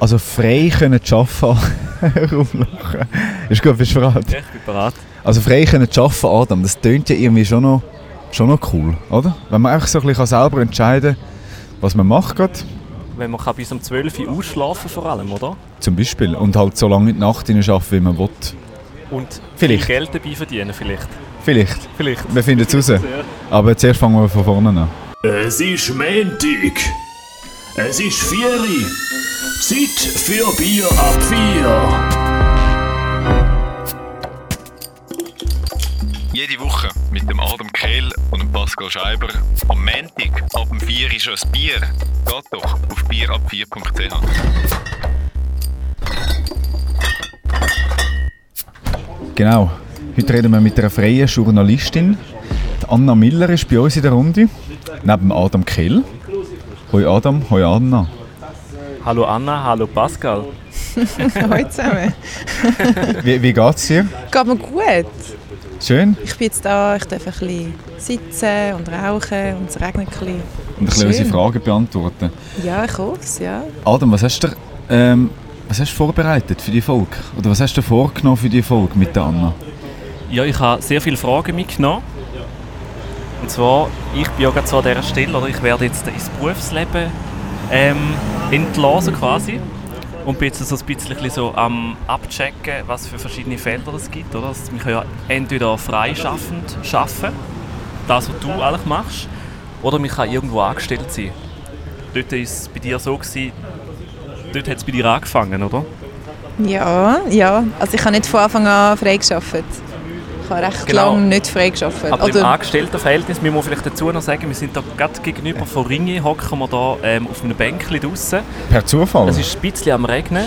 Also frei können arbeiten. Rumlachen. Ist gut, bist du bereit? Ja, ich bin bereit. Also frei können arbeiten, Adam, das tönt ja irgendwie schon noch, schon noch cool, oder? Wenn man einfach so ein bisschen selber entscheiden kann, was man macht gerade, Wenn man kann bis um 12 Uhr ausschlafen vor allem, oder? zum Beispiel, und halt so lange in die Nacht hinein arbeiten, wie man will. Und Vielleicht. viel Geld dabei verdienen vielleicht. Vielleicht. Vielleicht. Wir finden es raus. Aber zuerst fangen wir von vorne an. Es ist Montag. Es ist Vieri. Zeit für Bier ab vier. Jede Woche mit dem Adam Kehl und dem Pascal Scheiber. Am Montag ab dem 4 ist schon ein Bier. Geht doch auf bierab4.ch. Genau. Heute reden wir mit einer freien Journalistin. Die Anna Miller ist bei uns in der Runde. Neben Adam Kehl. Hoi Adam, hoi Anna. Hallo Anna, hallo Pascal. Hallo zusammen. Wie, wie geht's dir? Geht mir gut. Schön? Ich bin jetzt da, ich darf ein bisschen sitzen und rauchen und es regnet ein bisschen. Und ein bisschen unsere. Fragen beantworten. Ja, ich hoffe es, ja. Adam, was hast du, ähm, was hast du vorbereitet für die Folge? Oder was hast du vorgenommen für die Folge mit der Anna? Ja, ich habe sehr viele Fragen mitgenommen. Und zwar, ich bin ja gerade so an dieser Stelle, oder ich werde jetzt ins Berufsleben ähm, entlassen quasi. Und bin jetzt so ein bisschen so am abchecken, was für verschiedene Felder es gibt. Oder? Also, wir können ja entweder freischaffend arbeiten, das was du eigentlich machst, oder man kann irgendwo angestellt sein. Dort war es bei dir so, gewesen, dort hat es bei dir angefangen, oder? Ja, ja. Also ich habe nicht von Anfang an frei gearbeitet. Ich habe recht Genau. lange nicht frei gearbeitet. Aber im Oder, Angestelltenverhältnis müssen wir vielleicht dazu noch sagen, wir sind da gerade gegenüber von Ringe, hocken wir da ähm, auf einem Bänkchen draussen. Per Zufall? Es ist ein bisschen am Regnen.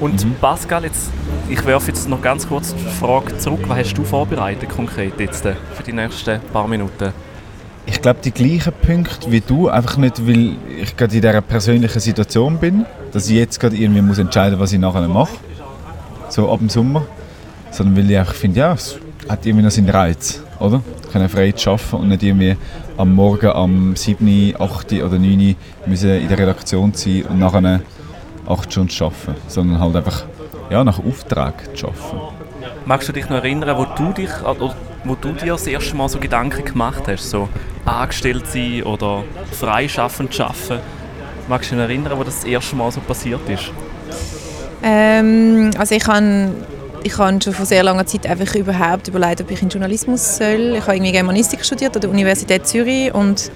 Und Mhm. Pascal, jetzt, ich werfe jetzt noch ganz kurz die Frage zurück. Was hast du vorbereitet konkret jetzt äh, für die nächsten paar Minuten? Ich glaube, die gleichen Punkte wie du, einfach nicht, weil ich gerade in dieser persönlichen Situation bin, dass ich jetzt gerade irgendwie muss entscheiden was ich nachher mache, so ab dem Sommer, sondern weil ich einfach finde, ja, es hat irgendwie noch seinen Reiz, oder? Können frei zu arbeiten und nicht irgendwie am Morgen am 7., 8. oder 9. müssen in der Redaktion sein und nachher 8 Stunden arbeiten, sondern halt einfach ja, nach Auftrag zu arbeiten. Magst du dich noch erinnern, wo du, dich, oder wo du dir das erste Mal so Gedanken gemacht hast? So angestellt sein oder freischaffend arbeiten? Magst du dich noch erinnern, wo das, das erste Mal so passiert ist? ähm, also ich habe ich habe schon vor sehr langer Zeit einfach überhaupt überlegt, ob ich in Journalismus soll. Ich habe irgendwie Germanistik studiert an der Universität Zürich und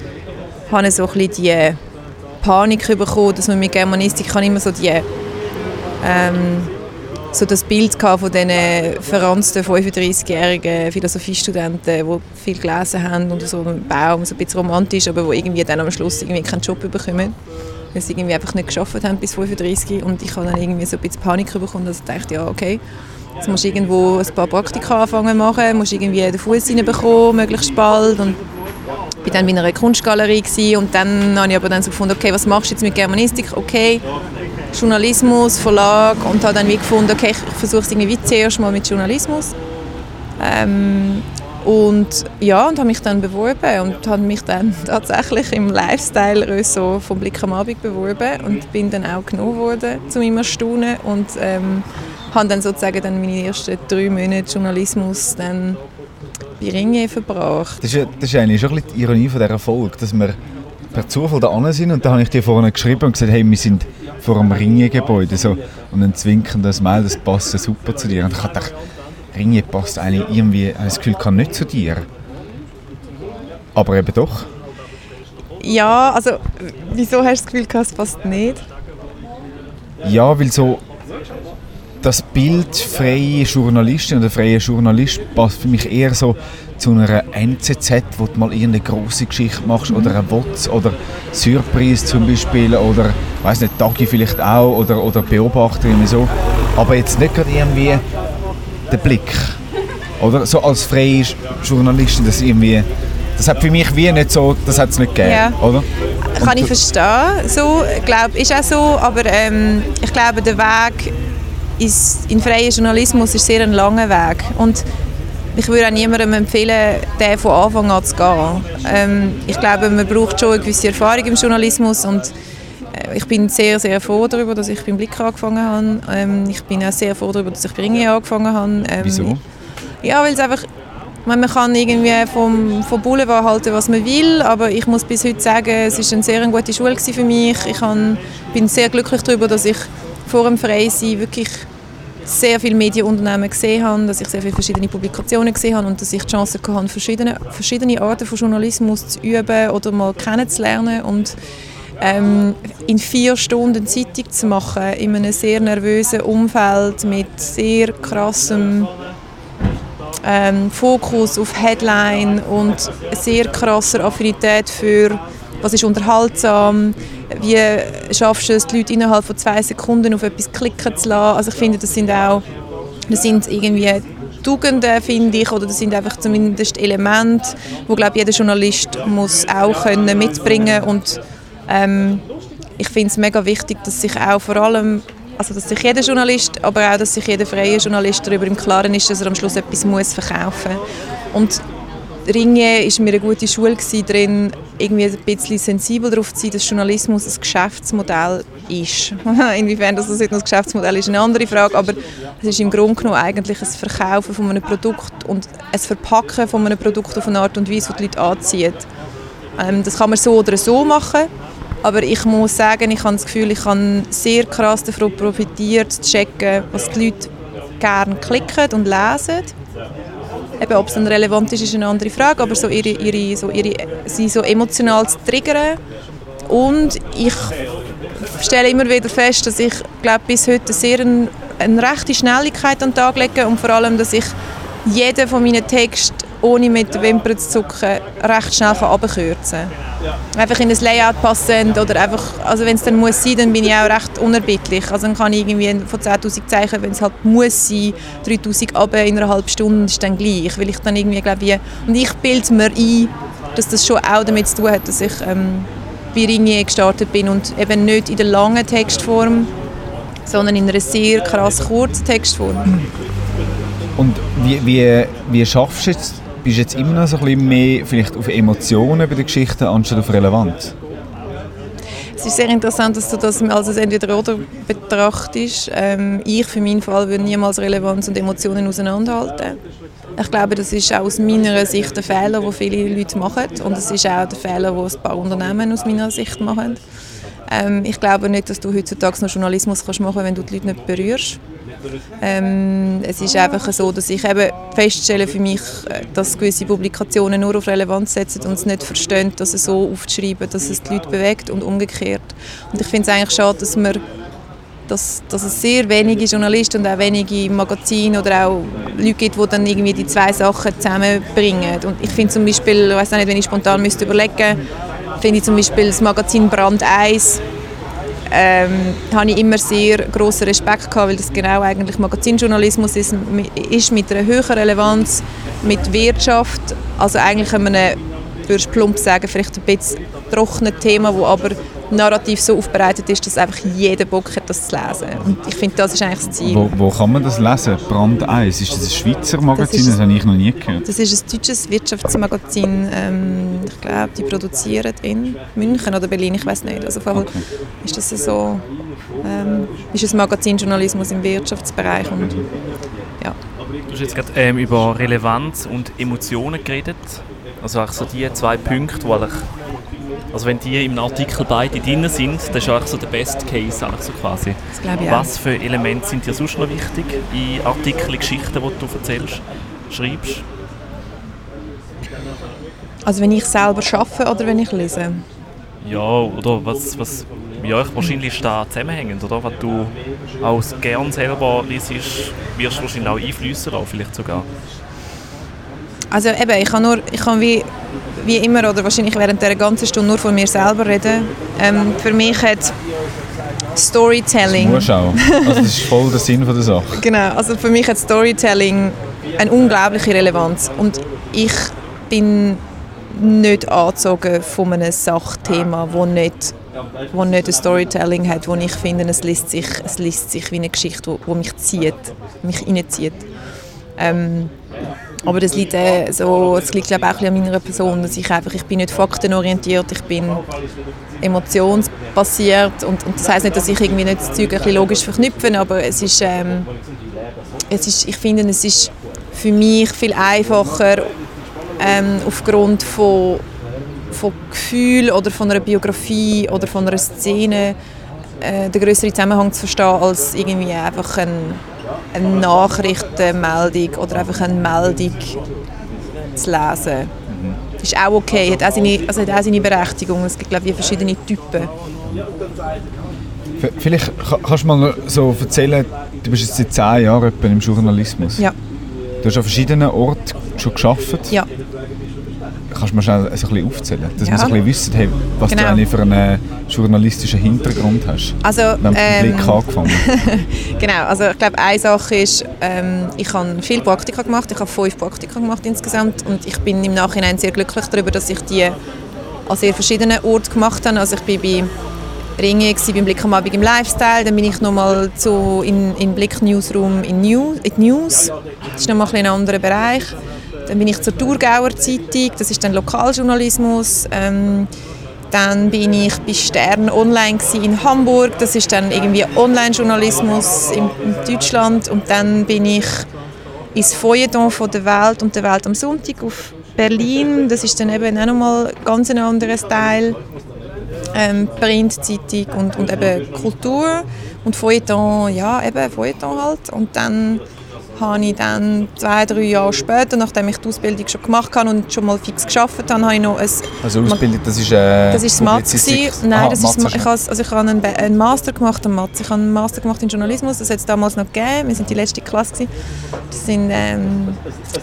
habe so ein bisschen die Panik bekommen, dass man mit Germanistik kann immer so die ähm, so das Bild von diesen verranzten 35-jährigen Philosophiestudenten, die viel gelesen haben und so ein Baum, so ein bisschen romantisch, aber die irgendwie dann am Schluss irgendwie keinen Job bekommen, weil sie irgendwie einfach nicht geschafft haben bis 35 und ich habe dann irgendwie so ein bisschen Panik bekommen, dass ich dachte, ja okay, jetzt musst du irgendwo ein paar Praktika anfangen machen, musst irgendwie den Fuß reinbekommen, möglichst bald und ich war dann bei einer Kunstgalerie gewesen, und dann habe ich aber dann so gefunden, okay, was machst du jetzt mit Germanistik? Okay, Journalismus, Verlag und habe dann wie gefunden, okay, ich versuche es irgendwie zuerst mal mit Journalismus. Ähm, und ja, und habe mich dann beworben und habe mich dann tatsächlich im Lifestyle-Ressort vom Blick am Abend beworben und bin dann auch genommen worden, zu meinem Erstaunen und ähm, habe dann sozusagen dann meine ersten drei Monate Journalismus dann bei Ringe verbracht. Das ist, ja- das ist eigentlich schon ein bisschen die Ironie von dieser Folge, dass wir per Zufall da sind und da habe ich dir vorhin geschrieben und gesagt, hey, wir sind vor einem Ringe-Gebäude so, und ein zwinkendes Mail, das passt super zu dir. Und ich gedacht, Ringe passt eigentlich irgendwie, das Gefühl, kann nicht zu dir. Aber eben doch. Ja, also wieso hast du das Gefühl, es passt nicht? Ja, weil so das Bild freie Journalistin oder freie Journalist passt für mich eher so zu einer NZZ, wo du mal irgendeine große Geschichte machst oder eine WOTS oder Surprise zum Beispiel oder weiß nicht, Tagi vielleicht auch oder, oder Beobachter irgendwie so. Aber jetzt nicht gerade irgendwie der Blick. Oder so als freie Journalistin, das irgendwie das hat für mich wie nicht so, das hat es nicht gegeben, Ja. oder? Kann ich verstehen, so, glaub, ist auch so, aber ähm, ich glaube, der Weg ist, in freien Journalismus ist sehr ein langer Weg und ich würde auch niemandem empfehlen, den von Anfang an zu gehen. Ähm, ich glaube, man braucht schon eine gewisse Erfahrung im Journalismus und äh, ich bin sehr, sehr froh darüber, dass ich beim Blick angefangen habe. Ähm, ich bin auch sehr froh darüber, dass ich bei Ringe angefangen habe. Ähm, Wieso? Ja, weil es einfach, man kann irgendwie vom, vom Boulevard halten, was man will, aber ich muss bis heute sagen, es war eine sehr gute Schule für mich. Ich bin sehr glücklich darüber, dass ich vor dem Freisein wirklich sehr viele Medienunternehmen gesehen habe, dass ich sehr viele verschiedene Publikationen gesehen habe und dass ich die Chance hatte, verschiedene, verschiedene Arten von Journalismus zu üben oder mal kennenzulernen und ähm, in vier Stunden Zeitung zu machen, in einem sehr nervösen Umfeld mit sehr krassem ähm, Fokus auf Headline und sehr krasser Affinität für was ist unterhaltsam, wie schaffst du es, die Leute innerhalb von zwei Sekunden auf etwas klicken zu lassen. Also ich finde, das sind auch das sind irgendwie Tugenden, finde ich, oder das sind einfach zumindest Elemente, wo glaube jeder Journalist muss auch können mitbringen und ähm, ich finde es mega wichtig, dass sich auch vor allem also dass sich jeder Journalist, aber auch, dass sich jeder freie Journalist darüber im Klaren ist, dass er am Schluss etwas muss verkaufen muss. Ringe war mir eine gute Schule darin, irgendwie ein bisschen sensibel darauf zu sein, dass Journalismus ein Geschäftsmodell ist. Inwiefern das ein Geschäftsmodell ist, eine andere Frage, aber es ist im Grunde genommen eigentlich ein Verkaufen von einem Produkt und ein Verpacken von einem Produkt auf eine Art und Weise, die die Leute anzieht. Ähm, das kann man so oder so machen, aber ich muss sagen, ich habe das Gefühl, ich habe sehr krass davon profitiert, zu checken, was die Leute gerne klicken und lesen Eben, ob es dann relevant ist, ist eine andere Frage, aber so ihre, ihre, so ihre, sie so emotional zu triggern. Und ich stelle immer wieder fest, dass ich glaube, bis heute sehr eine, eine rechte Schnelligkeit an den Tag lege und vor allem, dass ich jeden von meinen Texten ohne mit den Wimpern zu zucken recht schnell abkürzen kann. Einfach in ein Layout passend oder einfach, also wenn es dann muss sein, dann bin ich auch recht unerbittlich. Also dann kann ich irgendwie von 10'000 Zeichen, wenn es halt muss sein, 3'000 ab in einer halben Stunde ist dann gleich, weil ich dann irgendwie glaube wie, und ich bilde mir ein, dass das schon auch damit zu tun hat, dass ich ähm, bei Ringe gestartet bin und eben nicht in der langen Textform, sondern in einer sehr krass kurzen Textform. Und wie, wie, wie schaffst du jetzt, bist du jetzt immer noch so ein bisschen mehr vielleicht auf Emotionen bei den Geschichten anstatt auf Relevanz? Es ist sehr interessant, dass du das als entweder oder betrachtest. Ähm, ich für meinen Fall würde niemals Relevanz und Emotionen auseinanderhalten. Ich glaube, das ist auch aus meiner Sicht ein Fehler, den viele Leute machen. Und es ist auch der Fehler, den ein paar Unternehmen aus meiner Sicht machen. Ähm, ich glaube nicht, dass du heutzutage noch Journalismus kannst machen kannst, wenn du die Leute nicht berührst. Ähm, es ist einfach so, dass ich eben feststelle für mich, äh, dass gewisse Publikationen nur auf Relevanz setzen und es nicht verstehen, dass es so aufzuschreiben, dass es die Leute bewegt und umgekehrt. Und ich finde es eigentlich schade, dass wir dass, dass es sehr wenige Journalisten und auch wenige Magazine oder auch Leute gibt, die dann irgendwie die zwei Sachen zusammenbringen. Und ich finde zum Beispiel, ich weiß nicht, wenn ich spontan müsste überlegen, finde ich zum Beispiel das Magazin Brand 1 ähm, habe ich immer sehr großen Respekt gehabt, weil das genau eigentlich Magazinjournalismus ist, ist mit einer höheren Relevanz mit Wirtschaft, also eigentlich einem, würde plump sagen, vielleicht ein bisschen trockenes Thema, wo aber narrativ so aufbereitet ist, dass einfach jeder Bock hat, das zu lesen. Und ich finde, das ist eigentlich das Ziel. Wo, wo kann man das lesen? Brand 1, ist das ein Schweizer Magazin? Das, ist, das habe ich noch nie gehört. Das ist ein deutsches Wirtschaftsmagazin. Ähm, ich glaube, die produzieren in München oder Berlin, ich weiß nicht. Also okay. ist das so, ähm, ist ein Magazin Journalismus im Wirtschaftsbereich und ja. Du hast jetzt gerade ähm, über Relevanz und Emotionen geredet. Also auch so die zwei Punkte, die eigentlich also wenn die im Artikel beide drin sind, das ist eigentlich so der Best Case eigentlich so quasi. Was für Elemente sind dir sonst noch wichtig in Artikeln, Geschichten, die du erzählst, schreibst? Also wenn ich selber schaffe oder wenn ich lese? Ja, oder was, was ja, wahrscheinlich ist da zusammenhängend, oder? Was du auch gern selber liest, wirst du wahrscheinlich auch einflüssen vielleicht sogar. Also eben, ich kann nur, ich kann wie, wie immer oder wahrscheinlich während der ganzen Stunde nur von mir selber reden. Ähm, für mich hat Storytelling... Das auch. Also das ist voll der Sinn von der Sache. genau, also für mich hat Storytelling eine unglaubliche Relevanz und ich bin nicht angezogen von einem Sachthema, wo nicht, wo nicht ein Storytelling hat, wo ich finde, es liest sich, es liest sich wie eine Geschichte, wo, wo mich zieht, mich reinzieht. Ähm, aber das liegt, äh, so, das liegt glaube auch an meiner Person, dass ich einfach, ich bin nicht faktenorientiert, ich bin emotions, passiert. Und, und das heißt nicht, dass ich irgendwie nicht das Zeug logisch verknüpfe, aber es ist, ähm, es ist, ich finde, es ist für mich viel einfacher, ähm, aufgrund von, von Gefühl oder von einer Biografie oder von einer Szene äh, den größeren Zusammenhang zu verstehen, als irgendwie einfach ein, eine Nachrichtenmeldung oder einfach eine Meldung zu lesen. Das ist auch okay, hat auch seine, also hat auch seine Berechtigung. Es gibt glaube ich verschiedene Typen. Vielleicht ka- kannst du mal so erzählen, du bist jetzt seit zehn Jahren im Journalismus. Ja, Du hast an verschiedenen Orten schon geschafft. ja. Kannst du mir schnell so ein bisschen aufzählen, dass Ja. wir so ein bisschen wissen, hey, was Genau. du eigentlich für einen journalistischen Hintergrund hast? Also, Wir ähm, Blick angefangen. Genau, also ich glaube, eine Sache ist, ähm, ich habe viele Praktika gemacht, ich habe fünf Praktika gemacht insgesamt und ich bin im Nachhinein sehr glücklich darüber, dass ich die an sehr verschiedenen Orten gemacht habe. Also ich bin bei Ringe, gewesen, beim Blick am Abend im Lifestyle, dann bin ich nochmal zu in, in Blick Newsroom in, New, in die News, das ist nochmal ein, ein anderer Bereich. Dann bin ich zur Thurgauer Zeitung, das ist dann Lokaljournalismus. Ähm, dann bin ich bei Stern Online in Hamburg. Das ist dann irgendwie Online-Journalismus in, in Deutschland. Und dann bin ich ins Feuilleton von der Welt und der Welt am Sonntag auf Berlin. Das ist dann eben auch nochmal ganz ein anderes Teil. Ähm, Printzeitung und, und eben Kultur. Und Feuilleton, ja, eben Feuilleton halt. Und dann habe ich dann zwei, drei Jahre später, nachdem ich die Ausbildung schon gemacht habe und schon mal fix geschafft habe, habe ich noch ein Also Ausbildung, das ist äh, das ist das. Publizistik. gewesen. Nein, Aha, das ist das, ich habe, also ich habe einen, einen Master gemacht am Mathe. Ich habe einen Master gemacht in Journalismus. Das hat es damals noch gegeben. Wir sind die letzte Klasse. Gewesen. Das sind ähm,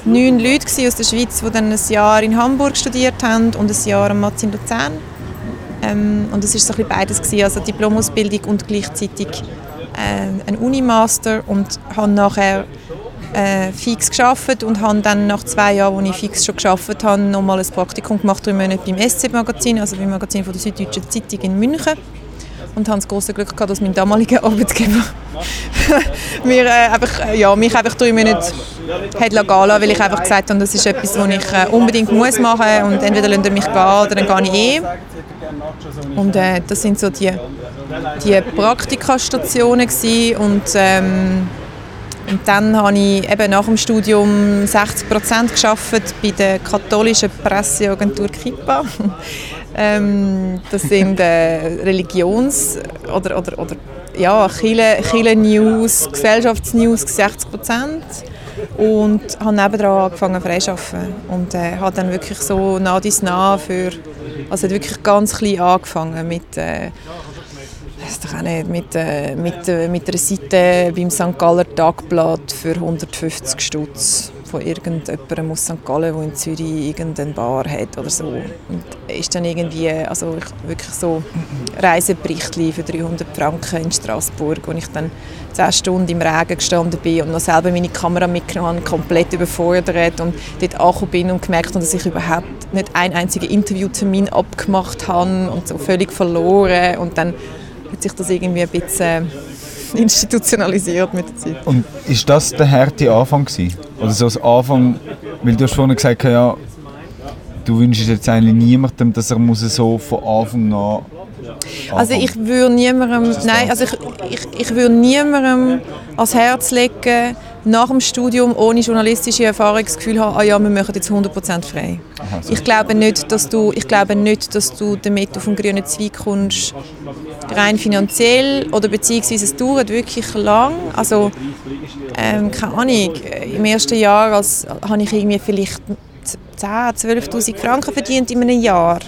neun Leute aus der Schweiz, die dann ein Jahr in Hamburg studiert haben und ein Jahr am Mathe in Luzern. Ähm, und das ist so ein bisschen beides gewesen, also Diplomausbildung und gleichzeitig äh, ein Unimaster und habe nachher äh, fix geschafft und habe dann nach zwei Jahren, als ich fix schon geschafft habe, nochmal ein Praktikum gemacht, drei Monate beim SZ-Magazin, also beim Magazin von der Süddeutschen Zeitung in München und habe das große Glück gehabt, dass mein damaliger Arbeitgeber mir, äh, einfach, äh, ja, mich einfach drei Monate hat lassen, weil ich einfach gesagt habe, das ist etwas, was ich äh, unbedingt muss machen und entweder lassen mich gehen oder dann gehe ich eh. Und äh, das sind so die, die Praktikastationen gewesen. und ähm, und dann habe ich eben nach dem Studium 60 Prozent geschafft bei der katholischen Presseagentur Kippa. ähm, das sind äh, Religions- oder, oder, oder ja, Chile, Chile News, Gesellschaftsnews 60 Prozent und habe nebenan angefangen freischaffen und äh, habe dann wirklich so nah dies nah für also hat wirklich ganz klein angefangen mit äh, weiß doch auch nicht, mit, äh, mit, äh, mit einer Seite beim St. Galler Tagblatt für 150 Stutz von irgendjemandem aus St. Gallen, der in Zürich irgendeine Bar hat oder so. Und ist dann irgendwie, also ich, wirklich so Reiseberichtli für 300 Franken in Straßburg, wo ich dann 10 Stunden im Regen gestanden bin und noch selber meine Kamera mitgenommen komplett überfordert und dort angekommen bin und gemerkt habe, dass ich überhaupt nicht einen einzigen Interviewtermin abgemacht habe und so völlig verloren und dann hat sich das irgendwie ein bisschen institutionalisiert mit der Zeit. Und ist das der harte Anfang gewesen? Oder so das Anfang, weil du hast vorhin gesagt, ja, du wünschst jetzt eigentlich niemandem, dass er muss so von Anfang an Also ich würde niemandem, nein, also ich, ich, ich würde niemandem ans Herz legen, nach dem Studium ohne journalistische Erfahrung das Gefühl haben, ah ja, wir machen jetzt 100% frei. Aha, so. Ich glaube nicht, dass du, ich glaube nicht, dass du damit auf den grünen Zweig kommst, rein finanziell oder beziehungsweise es dauert wirklich lang. Also ähm, keine Ahnung, im ersten Jahr als, habe ich irgendwie vielleicht 10'000, 12'000 Franken verdient in einem Jahr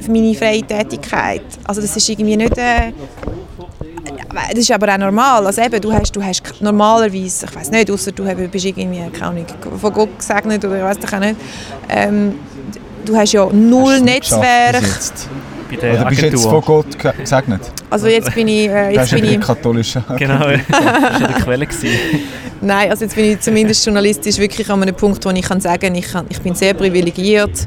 für meine freie Tätigkeit. Also das ist irgendwie nicht... Äh, das ist aber auch normal. Also eben, du hast, du hast normalerweise, ich weiß nicht, außer du bist irgendwie, keine Ahnung, von Gott gesegnet oder ich weiß doch auch nicht, ähm, du hast ja null Hast Netzwerk. Bei der Oder bist du jetzt von. Gott ge- gesegnet? Also jetzt bin ich, äh, jetzt bin ich katholisch. Genau, das war die Quelle. gewesen. Nein, also jetzt bin ich zumindest journalistisch wirklich an einem Punkt, wo ich kann sagen ich, kann, ich bin sehr privilegiert.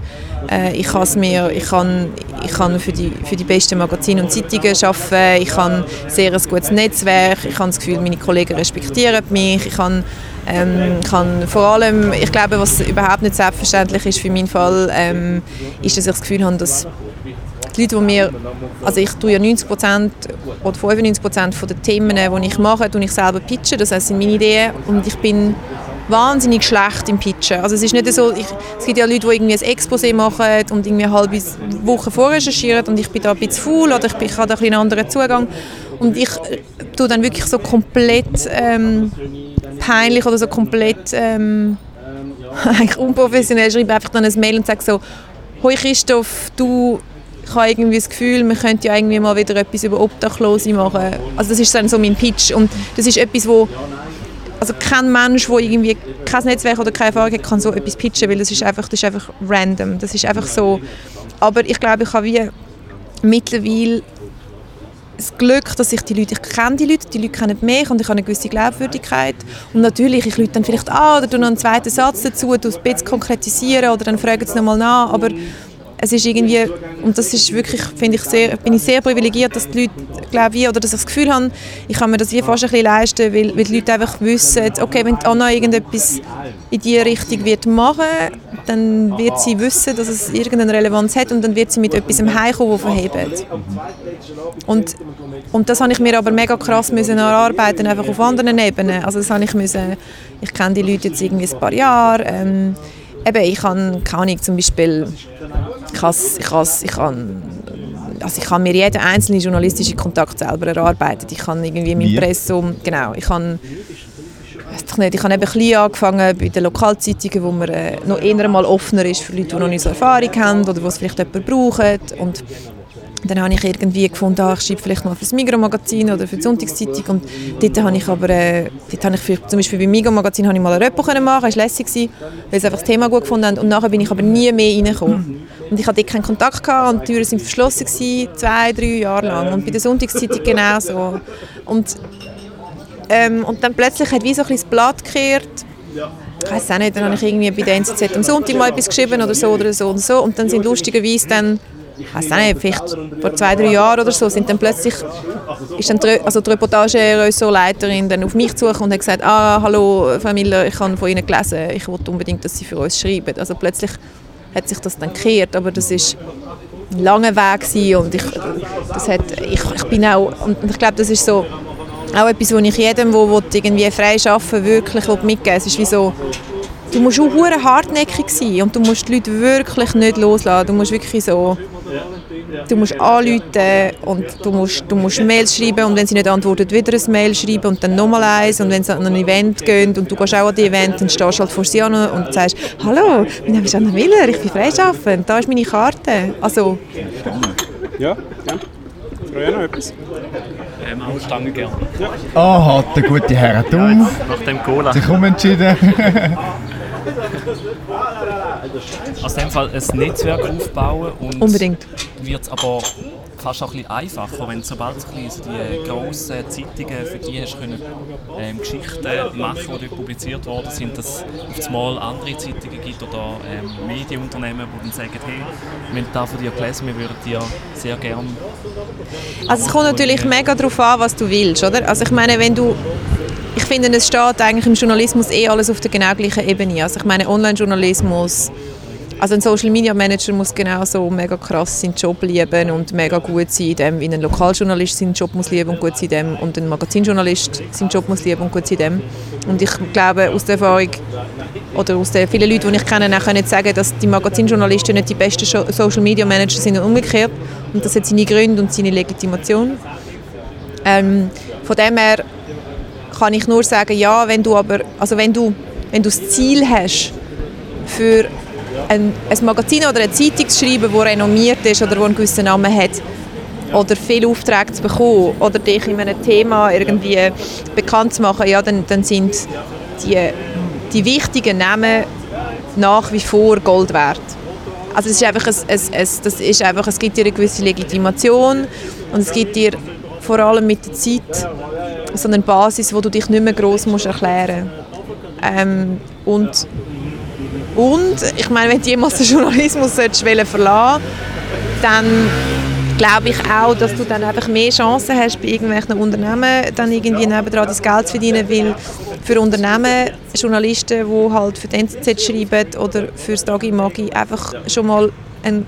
Äh, ich, mir, ich kann, ich kann für, die, für die besten Magazine und Zeitungen arbeiten. Ich habe sehr ein gutes Netzwerk. Ich habe das Gefühl, meine Kollegen respektieren mich. Ich kann, ähm, kann vor allem, ich glaube, was überhaupt nicht selbstverständlich ist für meinen Fall, ähm, ist, dass ich das Gefühl habe, dass die Leute, die mir, also ich tue ja 90% oder 95% von den Themen, die ich mache, tue ich selber pitchen, das heißt, sind meine Ideen. Und ich bin wahnsinnig schlecht im Pitchen. Also es ist nicht so, ich, es gibt ja Leute, die irgendwie ein Exposé machen und irgendwie eine halbe Woche vorrecherchieren und ich bin da ein bisschen faul oder ich, ich habe da ein einen anderen Zugang. Und ich äh, tue dann wirklich so komplett ähm, peinlich oder so komplett ähm, eigentlich unprofessionell schreibe einfach dann ein Mail und sage so «Hoi Christoph, du ich habe irgendwie das Gefühl, wir könnten ja irgendwie mal wieder etwas über Obdachlose machen. Also das ist dann so mein Pitch und das ist etwas, wo also kein Mensch, der irgendwie kein Netzwerk oder keine Erfahrung hat, kann so etwas pitchen, weil das ist einfach, das ist einfach random. Das ist einfach so. Aber ich glaube, ich habe wie mittlerweile das Glück, dass ich die Leute, ich kenne die Leute, die Leute kennen mich und ich habe eine gewisse Glaubwürdigkeit. Und natürlich, ich lüte dann vielleicht an oder noch einen zweiten Satz dazu, du ein bisschen konkretisieren oder dann fragen sie nochmal nach, aber es ist irgendwie, und das ist wirklich, finde ich, sehr, bin ich sehr privilegiert, dass die Leute, glaube ich, oder dass ich das Gefühl habe, ich kann mir das wie fast ein bisschen leisten, weil, weil die Leute einfach wissen, okay, wenn Anna irgendetwas in diese Richtung wird machen, dann wird sie wissen, dass es irgendeine Relevanz hat und dann wird sie mit etwas heimkommen, das verhebt. Und, und das habe ich mir aber mega krass müssen erarbeiten, einfach auf anderen Ebenen. Also das habe ich müssen, ich kenne die Leute jetzt irgendwie ein paar Jahre, ähm, eben, ich habe, keine Ahnung, zum Beispiel ich habe, ich habe, ich habe, also ich habe mir jeden einzelnen journalistischen Kontakt selber erarbeitet. Ich habe irgendwie im Impressum, genau, ich habe ich nicht, ich habe eben klein angefangen bei den Lokalzeitungen, wo man äh, noch eher mal offener ist für Leute, die noch nicht so Erfahrung haben oder die es vielleicht jemand braucht. Und dann habe ich irgendwie gefunden, ah, ich schreibe vielleicht mal für das Migros-Magazin oder für die Sonntagszeitung. Und dort habe ich aber, äh, dort habe ich für, zum Beispiel beim Migros-Magazin habe ich mal ein Repo machen können, das war lässig, weil sie einfach das Thema gut gefunden haben. Und nachher bin ich aber nie mehr reingekommen. Und ich hatte dort keinen Kontakt gehabt und die Türen waren verschlossen gewesen, zwei, drei Jahre lang. Und bei der Sonntagszeitung genauso. Und, ähm, und dann plötzlich hat wie so ein bisschen das Blatt gekehrt. Ich weiß auch nicht, dann habe ich irgendwie bei der NZZ am Sonntag mal etwas geschrieben oder so oder so und so. Und dann sind lustigerweise dann ich weiß nicht, vielleicht vor zwei, drei Jahren oder so, sind dann plötzlich, ist dann die, also die Reportage-Ressortleiterin auf mich zugekommen und hat gesagt, ah, hallo Frau Miller, ich habe von Ihnen gelesen, ich wollte unbedingt, dass Sie für uns schreiben. Also plötzlich hat sich das dann gekehrt, aber das ist ein langer Weg und ich, das hat, ich, ich bin auch, und ich glaube, das ist so auch etwas, was ich jedem, der irgendwie frei arbeiten wirklich mitgeben Es ist wie so, du musst auch hartnäckig sein und du musst die Leute wirklich nicht loslassen. Du musst wirklich so Du musst anrufen und du musst, du musst Mails schreiben und wenn sie nicht antwortet, wieder ein Mail schreiben und dann nochmal eins und wenn sie an ein Event gehen und du gehst auch an das Event, dann stehst du halt vor sie an und sagst «Hallo, mein Name ist Anna Miller, ich bin freischaffend, da ist meine Karte.» Also... Ja, gerne. Frau noch etwas? Ähm, auch Stange gerne. Ah, oh, hat der gute Herr dumm. Nach dem Cola. Sich umentschieden. Aus dem Fall ein Netzwerk aufbauen und Unbedingt. wird es aber fast auch ein bisschen einfacher, wenn sobald so die grossen Zeitungen, für die hast können, ähm, Geschichten machen, die dort publiziert worden sind, dass es mal andere Zeitungen gibt oder ähm, Medienunternehmen, die dann sagen, hey, wir haben da von dir gelesen, wir würden dir sehr gerne... Also es kommt natürlich mega darauf an, was du willst, oder? Also ich meine, wenn du ich finde, es steht eigentlich im Journalismus eh alles auf der genau gleichen Ebene. Also ich meine, Online-Journalismus, also ein Social Media Manager muss genauso mega krass seinen Job lieben und mega gut sein in dem, wie ein Lokaljournalist seinen Job muss lieben und gut sein dem und ein Magazinjournalist seinen Job muss lieben und gut sein dem. Und ich glaube, aus der Erfahrung oder aus den vielen Leuten, die ich kenne, können sagen, dass die Magazinjournalisten nicht die besten Social Media Manager sind und umgekehrt. Und das hat seine Gründe und seine Legitimation. Ähm, von dem her kann ich nur sagen, ja, wenn du aber, also wenn du, wenn du das Ziel hast, für ein, ein Magazin oder eine Zeitung zu schreiben, die renommiert ist oder die einen gewissen Namen hat, oder viele Aufträge zu bekommen oder dich in einem Thema irgendwie bekannt zu machen, ja, dann, dann sind die, die wichtigen Namen nach wie vor Gold wert. Also es ist einfach, ein, ein, ein, das ist einfach, es gibt dir eine gewisse Legitimation und es gibt dir vor allem mit der Zeit so eine Basis, wo du dich nicht mehr gross musst erklären. Ähm, und, und ich meine, wenn du jemals den Journalismus verlassen verlassen dann glaube ich auch, dass du dann einfach mehr Chancen hast, bei irgendwelchen Unternehmen dann irgendwie nebendran das Geld zu verdienen, weil für Unternehmen, Journalisten, die halt für die NZZ schreiben oder für das Dagi Magi einfach schon mal ein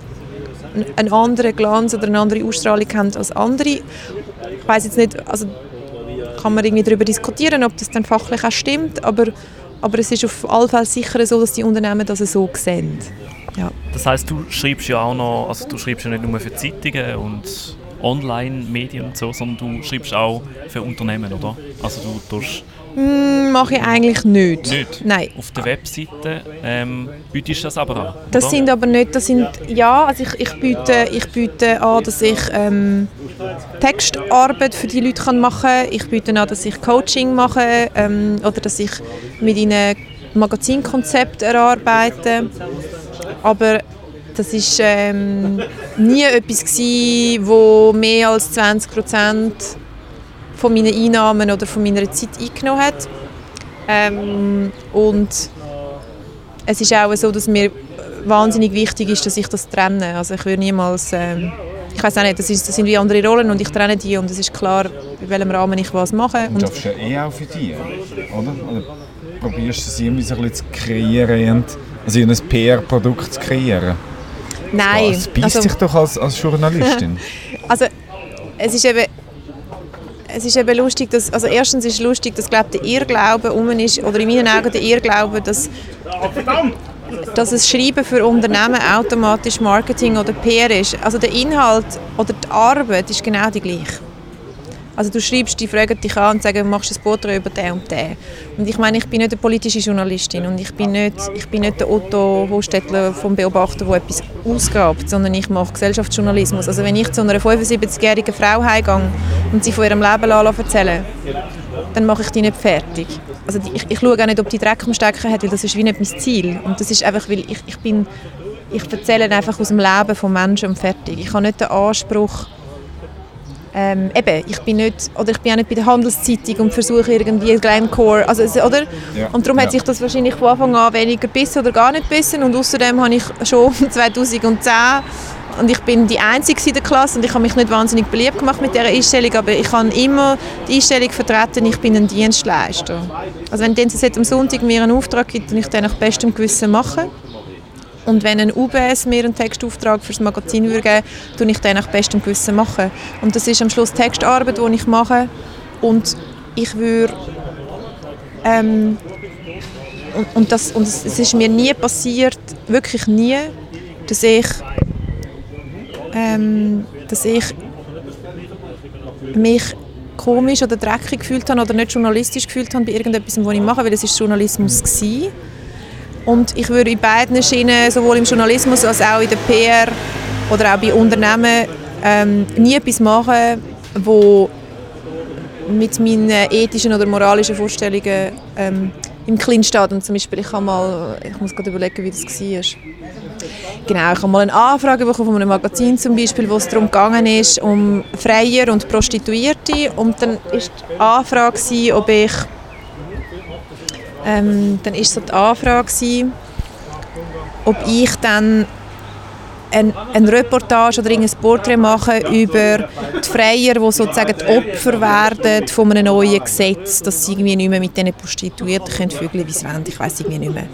einen anderen Glanz oder eine andere Ausstrahlung haben als andere. Ich weiß jetzt nicht, also kann man irgendwie darüber diskutieren, ob das dann fachlich auch stimmt, aber, aber es ist auf alle Fälle sicher so, dass die Unternehmen das so sehen. Ja. Das heißt, du schreibst ja auch noch, also du schreibst ja nicht nur für Zeitungen und Online-Medien und so, sondern du schreibst auch für Unternehmen, oder? Also du tust Mm, Mache ich eigentlich nicht. nicht Nein. auf der Webseite, ähm, bietest du das aber an, Das oder? sind aber nicht, das sind, ja, also ich, ich, biete, ich biete an, dass ich ähm, Textarbeit für die Leute kann machen kann. Ich biete an, dass ich Coaching mache ähm, oder dass ich mit ihnen Magazinkonzept erarbeite. Aber das ist ähm, nie etwas gewesen, wo mehr als 20 Prozent von meinen Einnahmen oder von meiner Zeit eingenommen hat. Ähm, und es ist auch so, dass mir wahnsinnig wichtig ist, dass ich das trenne. Also ich würde niemals, ähm, ich weiß auch nicht, das, ist, das sind wie andere Rollen und ich trenne die und es ist klar, in welchem Rahmen ich was mache. Und Und das ist ja eh auch für dich, oder? Oder probierst du es irgendwie so ein bisschen zu kreieren, also ein PR-Produkt zu kreieren? nein, Es beißt also, sich doch als, als Journalistin. also es ist eben es ist eben lustig, dass, also erstens ist es lustig, dass glaub, der Irrglaube um ist, oder in meinen Augen der Irrglaube, dass, dass das Schreiben für Unternehmen automatisch Marketing oder PR ist. Also der Inhalt oder die Arbeit ist genau die gleiche. Also du schreibst, die fragen dich an und sagen, machst du ein Porträt über den und den. Und ich meine, ich bin nicht eine politische Journalistin und ich bin nicht, ich bin nicht der Otto Hostetler vom Beobachter, der etwas ausgrabt, sondern ich mache Gesellschaftsjournalismus. Also wenn ich zu einer 75-jährigen Frau heimgehe und sie von ihrem Leben erzählen dann mache ich die nicht fertig. Also ich, ich schaue auch nicht, ob die Dreck am Stecken hat, weil das ist wie nicht mein Ziel. Und das ist einfach, weil ich, ich bin, ich erzähle einfach aus dem Leben von Menschen und fertig. Ich habe nicht den Anspruch, ähm, eben, ich bin nicht, oder ich bin auch nicht bei der Handelszeitung und versuche irgendwie Glencore, also, oder? Ja. Und darum Ja. hat sich das wahrscheinlich von Anfang an weniger bissen oder gar nicht bissen und außerdem habe ich schon 2010 und ich bin die Einzige in der Klasse und ich habe mich nicht wahnsinnig beliebt gemacht mit dieser Einstellung, aber ich habe immer die Einstellung vertreten, ich bin ein Dienstleister. Also wenn die NZZ am Sonntag mir einen Auftrag gibt und ich den nach bestem Gewissen mache, und wenn ein UBS mir einen Textauftrag für das Magazin würde geben würde, tue ich den nach bestem Gewissen machen. Und das ist am Schluss Textarbeit, die ich mache. Und ich würde... Ähm, und, und, das, und es, ist mir nie passiert, wirklich nie, dass ich, ähm, dass ich mich komisch oder dreckig gefühlt habe oder nicht journalistisch gefühlt habe bei irgendetwas, was ich mache, weil es ist Journalismus war. Und ich würde in beiden Schienen, sowohl im Journalismus als auch in der PR oder auch bei Unternehmen, ähm, nie etwas machen, wo mit meinen ethischen oder moralischen Vorstellungen ähm, im Clean steht. Und zum Beispiel, ich, mal, ich muss gerade überlegen, wie das war. Genau, ich habe mal eine Anfrage bekommen von einem Magazin zum Beispiel, wo es darum gegangen ist, um Freier und Prostituierte. Und dann war die Anfrage, ob ich ähm, dann ist so die Anfrage gewesen, ob ich dann ein, eine Reportage oder ein Porträt mache über die Freier, die sozusagen die Opfer werden von einem neuen Gesetz, dass sie irgendwie nicht mehr mit diesen Prostituierten können vögeln wie sie wollen. Ich weiß irgendwie nicht mehr.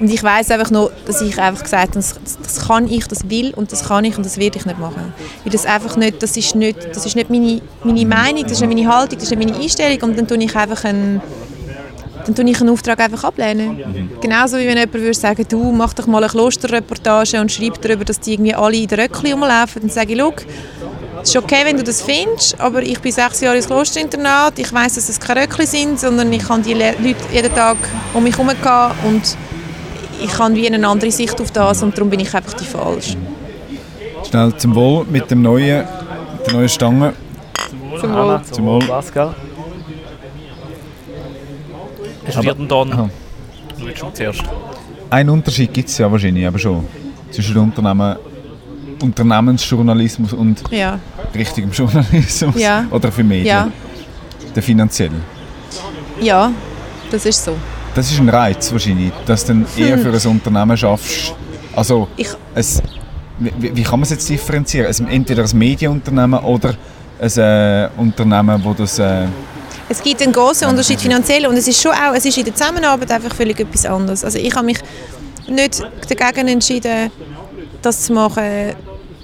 Und ich weiß einfach noch, dass ich einfach gesagt habe, das, das kann ich, das will und das kann ich und das werde ich nicht machen. Weil das einfach nicht, das ist nicht, das ist nicht meine, meine Meinung, das ist nicht meine Haltung, das ist nicht meine Einstellung und dann tue ich einfach einen, dann tue ich einen Auftrag einfach ablehnen. Genauso wie wenn jemand würde sagen, du mach doch mal eine Klosterreportage und schreib darüber, dass die irgendwie alle in der Röckli rumlaufen. Dann sage ich, schau, es ist okay, wenn du das findest, aber ich bin sechs Jahre ins Klosterinternat, ich weiß, dass es keine Röckli sind, sondern ich kann die Le Leute jeden Tag um mich herum gehen und ich habe wie eine andere Sicht auf das und darum bin ich einfach die falsch. Schnell zum Wohl mit dem neuen, der neuen Stange. Zum Wohl. Zum Wohl. Pascal. Dir denn dann... Aha. Du willst schon zuerst. Einen Unterschied gibt es ja wahrscheinlich, aber schon. Zwischen Unternehmen, Unternehmensjournalismus und Ja, richtigem Journalismus. Ja. Oder für Medien. ja, Der finanziell. ja, das ist so. Das ist ein Reiz wahrscheinlich, dass du dann eher für ein Unternehmen schaffst. Also, Ich, es, wie, wie kann man es jetzt differenzieren? Es, entweder ein Medienunternehmen oder ein äh, Unternehmen, wo das... Äh, Es gibt einen großen Unterschied finanziell und es ist schon auch, es ist in der Zusammenarbeit einfach völlig etwas anderes. Also ich habe mich nicht dagegen entschieden, das zu machen,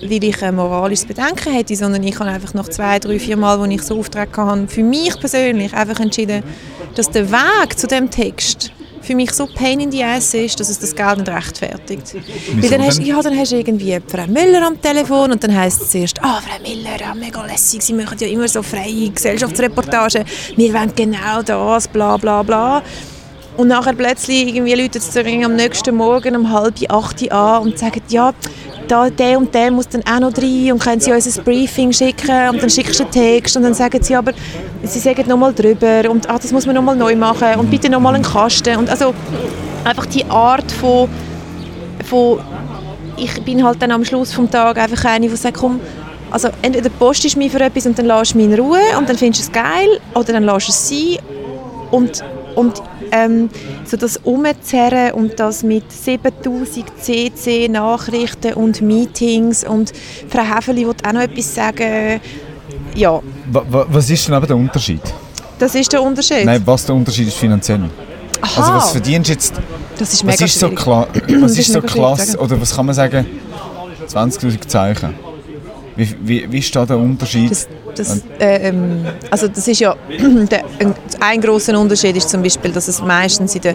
weil ich ein moralisches Bedenken hätte, sondern ich habe einfach nach zwei, drei, vier Mal, wo ich so Aufträge hatte, für mich persönlich einfach entschieden, dass der Weg zu dem Text für mich so pain in the ass ist, dass es das Geld nicht rechtfertigt. Weil dann hast, ja, dann hast du irgendwie Frau Müller am Telefon und dann heisst es zuerst, ah, Frau Müller, ja, mega lässig, Sie machen ja immer so freie Gesellschaftsreportagen, wir wollen genau das, bla bla bla. Und nachher plötzlich irgendwie läutet es am nächsten Morgen um halb acht an und sagen, ja, da, der und der muss dann auch noch rein und können Sie uns ein Briefing schicken und dann schickst du einen Text und dann sagen sie aber, Sie sagen nochmal drüber und ah, das muss man nochmal neu machen und bitte nochmal einen Kasten und also einfach die Art von, von ich bin halt dann am Schluss vom Tag einfach eine, die sagt, komm, also entweder postest du mich für etwas und dann lässt du mich in Ruhe und dann findest du es geil oder dann lässt du es sein und, und ähm, so das Umzerren und das mit 7000 CC-Nachrichten und Meetings und Frau Häfeli will auch noch etwas sagen. Ja, Wa- wa- Was ist denn aber der Unterschied? das ist der Unterschied. Nein, was der Unterschied ist finanziell. Aha, Also was verdienst du jetzt? das ist Was mega ist so, schwierig. was ist ist so klasse? Oder was kann man sagen? 20'000 Zeichen. Wie, wie, wie ist da der Unterschied? Das, das, äh, ähm, also das ist ja der, ein, großer Unterschied ist zum Beispiel, dass es meistens in der,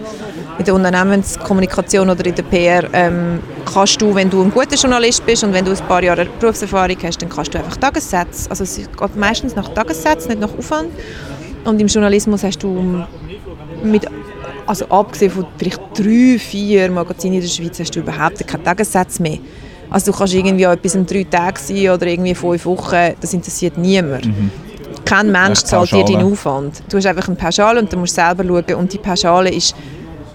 in der Unternehmenskommunikation oder in der PR ähm, kannst du, wenn du ein guter Journalist bist und wenn du ein paar Jahre Berufserfahrung hast, dann kannst du einfach Tagessätze. Also es geht meistens nach Tagessätzen, nicht nach Aufwand. Und im Journalismus hast du mit also abgesehen von vielleicht drei, vier Magazinen in der Schweiz hast du überhaupt keinen Tagessatz mehr. Also du kannst irgendwie auch etwas in drei Tagen sein oder irgendwie fünf Wochen, das interessiert niemand. Kein Mensch zahlt dir deinen Aufwand. Du hast einfach eine Pauschale und du musst selber schauen und die Pauschale ist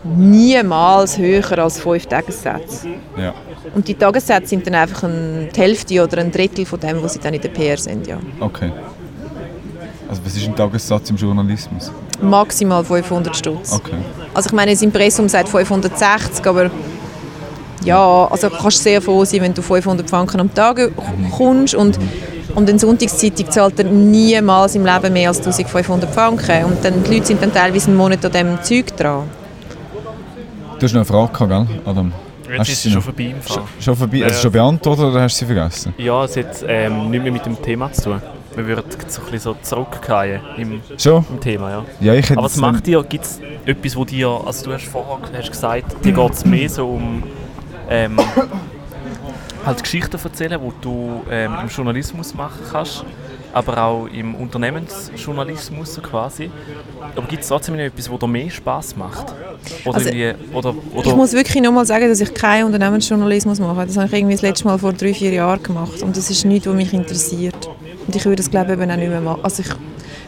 niemals höher als fünf Tagessätze. Ja. Und die Tagessätze sind dann einfach ein, die Hälfte oder ein Drittel von dem, was sie dann in der PR sind. Ja. Okay. Also was ist ein Tagessatz im Journalismus? Maximal 500 Stutz. Okay. Also ich meine, das Impressum sagt 560, aber ja, also du kannst sehr froh sein, wenn du 500 Franken am Tag kommst und und eine Sonntagszeitung zahlt er niemals im Leben mehr als 1500 Franken. Und dann, die Leute sind dann teilweise einen Monat an diesem Zeug dran. Du hast noch eine Frage gehabt, gell, Adam? Jetzt Hast ist du sie schon vorbei im Fall. Schon vorbei? Ja. Also schon beantwortet oder hast du sie vergessen? Ja, es hat ähm, nicht mehr mit dem Thema zu tun. Wir würden so ein bisschen so zurückgehen im, im Thema, ja. Ja, ich hätte Aber was macht dir, gibt es etwas, wo dir, also du hast vorher hast gesagt, dir geht es mehr so um ähm, halt Geschichten erzählen, die du ähm, im Journalismus machen kannst, aber auch im Unternehmensjournalismus so quasi. Aber gibt es trotzdem noch etwas, wo dir mehr Spaß macht? Oder, Also, oder, oder Ich muss wirklich nochmal sagen, dass ich keinen Unternehmensjournalismus mache. Das habe ich irgendwie das letzte Mal vor drei, vier Jahren gemacht. Und das ist nichts, was mich interessiert. Und ich würde das glaube ich eben auch nicht mehr machen. Also ich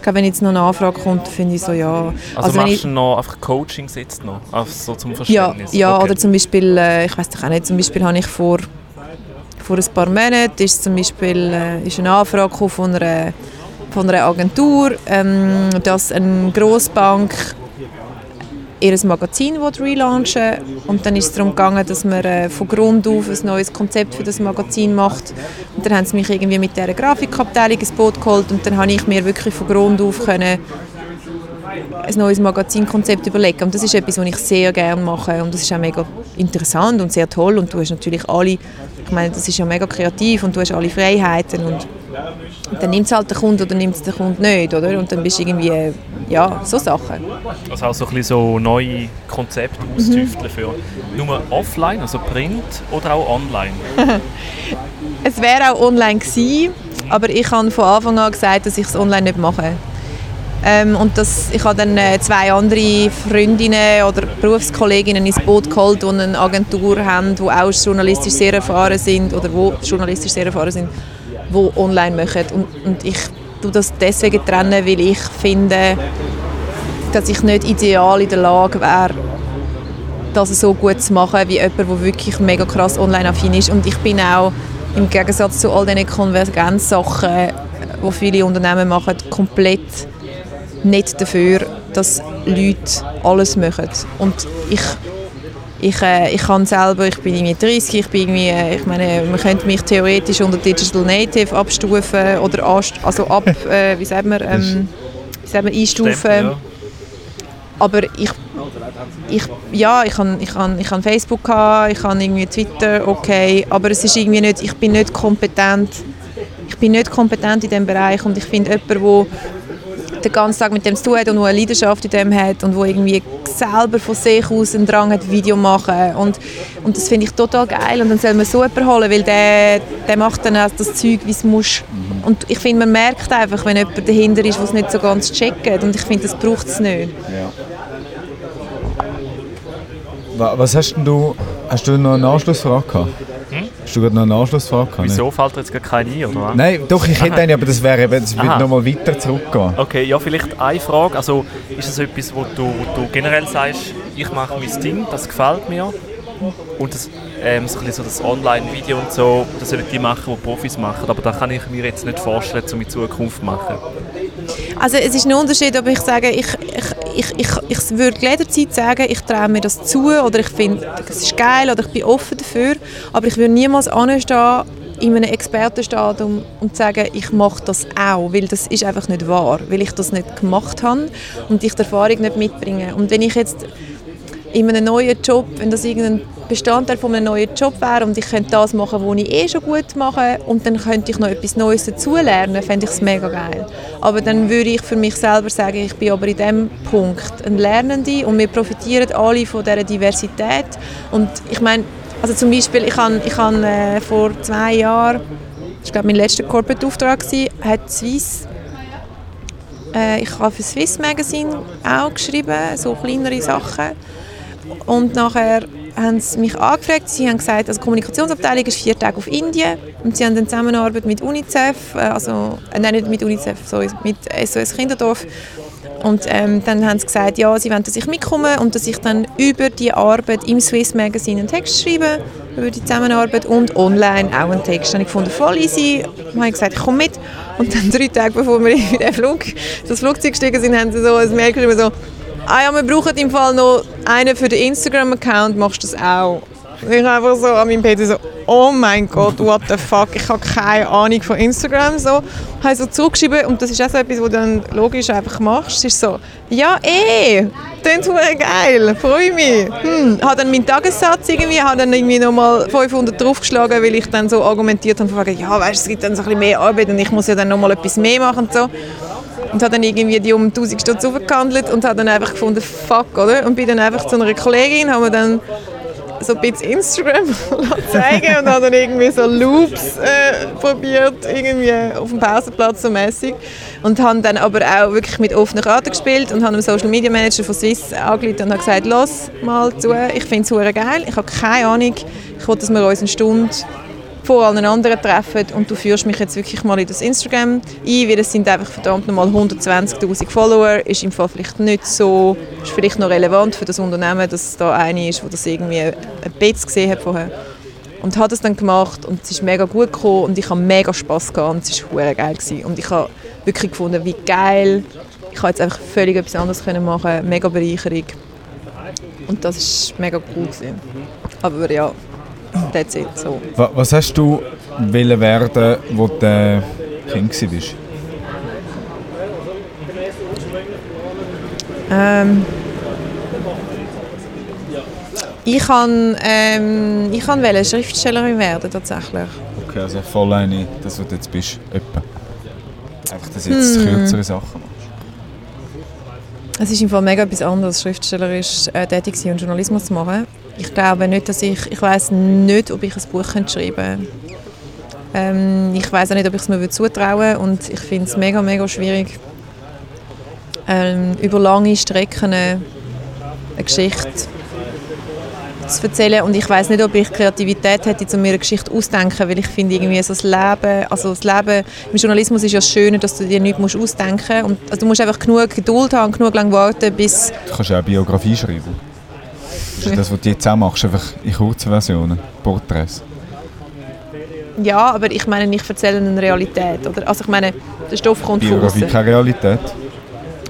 glaube, wenn jetzt noch eine Anfrage kommt, finde ich so, ja. also, wenn machst ich, du noch einfach Coachings jetzt noch? Also so zum ja, Verständnis? ja Okay. oder zum Beispiel, äh, ich weiß doch auch nicht, zum Beispiel habe ich vor, vor ein paar Monaten ist zum Beispiel äh, ist eine Anfrage von einer, von einer Agentur, ähm, dass eine Grossbank ihr Magazin will relaunchen. Und dann ist es darum gegangen, dass man äh, von Grund auf ein neues Konzept für das Magazin macht. Und dann haben sie mich irgendwie mit dieser Grafikabteilung ins Boot geholt. Und dann habe ich mir wirklich von Grund auf können ein neues Magazinkonzept überlegen und das ist etwas, was ich sehr gerne mache und das ist auch mega interessant und sehr toll und du hast natürlich alle, ich meine, das ist ja mega kreativ und du hast alle Freiheiten und dann nimmt es halt der Kunde oder nimmt es der Kunde nicht, oder? Und dann bist du irgendwie, ja, so Sachen. Also auch so ein bisschen so neue Konzepte austüfteln für nur offline, also Print oder auch online. Es wäre auch online gewesen, aber ich habe von Anfang an gesagt, dass ich es online nicht mache. Ähm, und das, ich habe dann äh, zwei andere Freundinnen oder Berufskolleginnen ins Boot geholt, die eine Agentur haben, die auch journalistisch sehr erfahren sind oder wo journalistisch sehr erfahren sind, die online machen. Und, und ich tue das deswegen trennen, weil ich finde, dass ich nicht ideal in der Lage wäre, das so gut zu machen wie jemand, der wirklich mega krass online affin ist. Und ich bin auch im Gegensatz zu all diesen Konvergenzsachen, die viele Unternehmen machen, komplett nicht dafür, dass Leute alles machen. Und ich, ich, äh, ich kann selber, ich bin irgendwie 30, ich bin irgendwie, äh, ich meine, man könnte mich theoretisch unter Digital Native abstufen oder anst also ab, äh, wie sagt man, ähm, wie sagt man einstufen. Ja. Aber ich ich, ja, ich habe ich han, ich han Facebook, gehabt, ich habe irgendwie Twitter, okay, aber es ist irgendwie nicht, ich bin nicht kompetent, ich bin nicht kompetent in diesem Bereich und ich finde jemand, der den ganzen Tag mit dem zu tun hat und der eine Leidenschaft in dem hat und wo irgendwie selber von sich aus einen Drang hat, Video machen und, und das finde ich total geil und dann soll man so jemanden holen, weil der, der macht dann auch das Zeug, wie es muss und ich finde, man merkt einfach, wenn jemand dahinter ist, der es nicht so ganz checkt und ich finde, das braucht es nicht. Ja. Wa- Was hast du, hast du noch eine Anschlussfrage gehabt? Hast du gerade noch eine Anschlussfrage? Wieso fällt dir jetzt gar keine ein, oder was? Nein, doch, ich hätte Aha. eine, aber das wäre eben, das würde nochmal weiter zurückgehen. Okay, ja, vielleicht eine Frage. Also, ist das etwas, wo du, wo du generell sagst, ich mache mein Ding, das gefällt mir? Und das, ähm, so ein bisschen so das Online-Video und so, das sollen die machen, die Profis machen. Aber da kann ich mir jetzt nicht vorstellen, um in Zukunft zu machen. Also es ist ein Unterschied, ob ich sage, ich, ich, ich, ich, ich würde jederzeit sagen, ich traue mir das zu oder ich finde, es ist geil oder ich bin offen dafür, aber ich würde niemals anstehen in einem Expertenstadium und sagen, ich mache das auch, weil das ist einfach nicht wahr, weil ich das nicht gemacht habe und ich die Erfahrung nicht mitbringe. Und wenn ich jetzt in einem neuen Job, wenn das irgendein Bestandteil von einem neuen Job wäre und ich könnte das machen, was ich eh schon gut mache und dann könnte ich noch etwas Neues dazulernen, fände ich es mega geil. Aber dann würde ich für mich selber sagen, ich bin aber in diesem Punkt ein Lernende und wir profitieren alle von dieser Diversität und ich meine, also zum Beispiel, ich habe ich habe, äh, vor zwei Jahren, war glaube mein letzter Corporate-Auftrag, gewesen, hat Swiss äh, ich habe für Swiss Magazine auch geschrieben, so kleinere Sachen. Und nachher haben sie mich angefragt, sie haben gesagt, also die Kommunikationsabteilung ist vier Tage auf Indien und sie haben dann Zusammenarbeit mit UNICEF, äh, also, äh, nein nicht mit UNICEF, sorry, mit SOS Kinderdorf. Und ähm, dann haben sie gesagt, ja, sie wollen, dass ich mitkomme und dass ich dann über die Arbeit im Swiss Magazine einen Text schreibe, über die Zusammenarbeit und online auch einen Text. Habe ich gefunden, voll easy. Dann habe ich gesagt, ich komme mit. Und dann drei Tage bevor wir in den Flug, das Flugzeug gestiegen sind, haben sie so ein Mail geschrieben, so, ah ja, wir brauchen im Fall noch einen für den Instagram-Account, machst du das auch? Ich einfach so an meinem PC so, oh mein Gott, what the fuck, ich habe keine Ahnung von Instagram. So, habe so zurückgeschrieben und das ist auch so etwas, was du dann logisch einfach machst. Es ist so, ja eh, klingt verdammt geil, freue mich. Hm. Habe dann meinen Tagessatz irgendwie, habe dann irgendwie nochmal 500 draufgeschlagen, weil ich dann so argumentiert habe, ja weißt, es gibt dann so ein bisschen mehr Arbeit und ich muss ja dann nochmal etwas mehr machen und so. Und habe dann irgendwie die um 1000 Stutz aufgehandelt und habe dann einfach gefunden, fuck, oder? Und bin dann einfach zu einer Kollegin, haben wir dann so ein bisschen Instagram zeigen und habe dann irgendwie so Loops äh, probiert, irgendwie auf dem Pausenplatz so mäßig und habe dann aber auch wirklich mit offenen Karten gespielt und habe dem Social Media Manager von Swiss angerufen und habe gesagt, los mal zu, ich finde es geil, ich habe keine Ahnung, ich will, dass wir uns eine Stunde vor allen anderen treffen und du führst mich jetzt wirklich mal in das Instagram ein, weil es sind einfach verdammt nochmal 120'000 Follower, ist im Fall vielleicht nicht so, ist vielleicht noch relevant für das Unternehmen, dass da eine ist, wo das irgendwie ein bisschen gesehen hat vorher. Und habe das dann gemacht und es ist mega gut gekommen und ich habe mega Spass gehabt und es war hure geil gewesen. und ich habe wirklich gefunden, wie geil, ich habe jetzt einfach völlig etwas anderes können machen, mega Bereicherung und das ist mega cool gewesen. Aber ja, that's it, so. Wa- Was hast du wollen werden, wo du äh, Kind warst? Ähm, ich kann, ähm, ich kann wollte Schriftstellerin werden tatsächlich. Okay, also voll eine, das was du jetzt bist, etwa. Einfach, dass du jetzt Hm. kürzere Sachen machst. Es ist im Fall mega etwas anderes, schriftstellerisch äh, tätig sein und Journalismus zu machen. Ich glaube nicht, dass ich, ich weiß nicht, ob ich ein Buch schreiben könnte. Ähm, ich weiß auch nicht, ob ich es mir zutrauen würde und ich finde es mega, mega schwierig, ähm, über lange Strecken eine Geschichte zu erzählen und ich weiß nicht, ob ich Kreativität hätte, um mir eine Geschichte auszudenken, weil ich finde irgendwie so das Leben, also das Leben im Journalismus ist ja das Schöne, dass du dir nichts musst ausdenken musst. Also du musst einfach genug Geduld haben, genug lang warten, bis... Du kannst auch Biografie schreiben. Das ist das, was du jetzt auch machst, einfach in kurzen Versionen, Porträts. Ja, aber ich meine, ich erzähle eine Realität, oder? Also ich meine, der Stoff kommt von außen. keine Realität.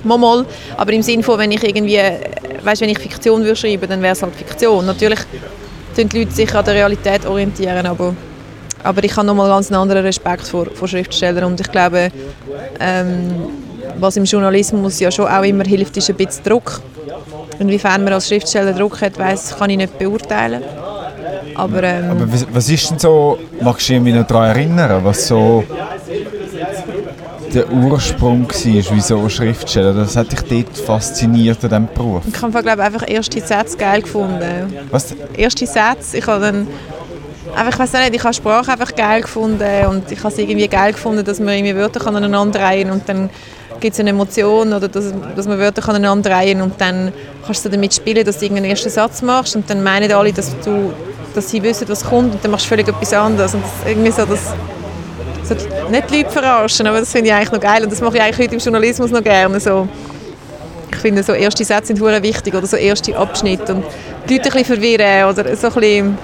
Mal, mal, aber im Sinne von, wenn ich irgendwie, weißt, wenn ich Fiktion würde schreiben, dann wäre es halt Fiktion. Natürlich tun die Leute sich an der Realität orientieren, aber, aber ich habe nochmal ganz einen anderen Respekt vor, vor Schriftstellern und ich glaube, ähm, was im Journalismus ja schon auch immer hilft, ist ein bisschen Druck. Inwiefern man als Schriftsteller Druck hat, weiss, kann ich nicht beurteilen. Aber, ähm, Aber was, ist denn so, magst du dich noch daran erinnern, was so der Ursprung war, wieso Schriftsteller? Das hat dich dort fasziniert an diesem Beruf. ich habe glaube einfach erste Sätze geil gefunden. Was? Erste Sätze, ich habe dann einfach, ich weiß nicht, ich habe Sprache einfach geil gefunden und ich habe es irgendwie geil gefunden, dass man irgendwie Wörter kann aneinander reihen und dann gibt es eine Emotion oder dass, dass man Wörter aneinander reihen und dann kannst du damit spielen, dass du irgendeinen ersten Satz machst und dann meinen alle, dass du dass sie wissen, was kommt und dann machst du völlig etwas anderes und das, irgendwie so das so, nicht die Leute verarschen, aber das finde ich eigentlich noch geil und das mache ich eigentlich heute im Journalismus noch gerne so. Ich finde, so erste Sätze sind sehr wichtig oder so erste Abschnitte und die Leute ein bisschen verwirren oder so ein bisschen,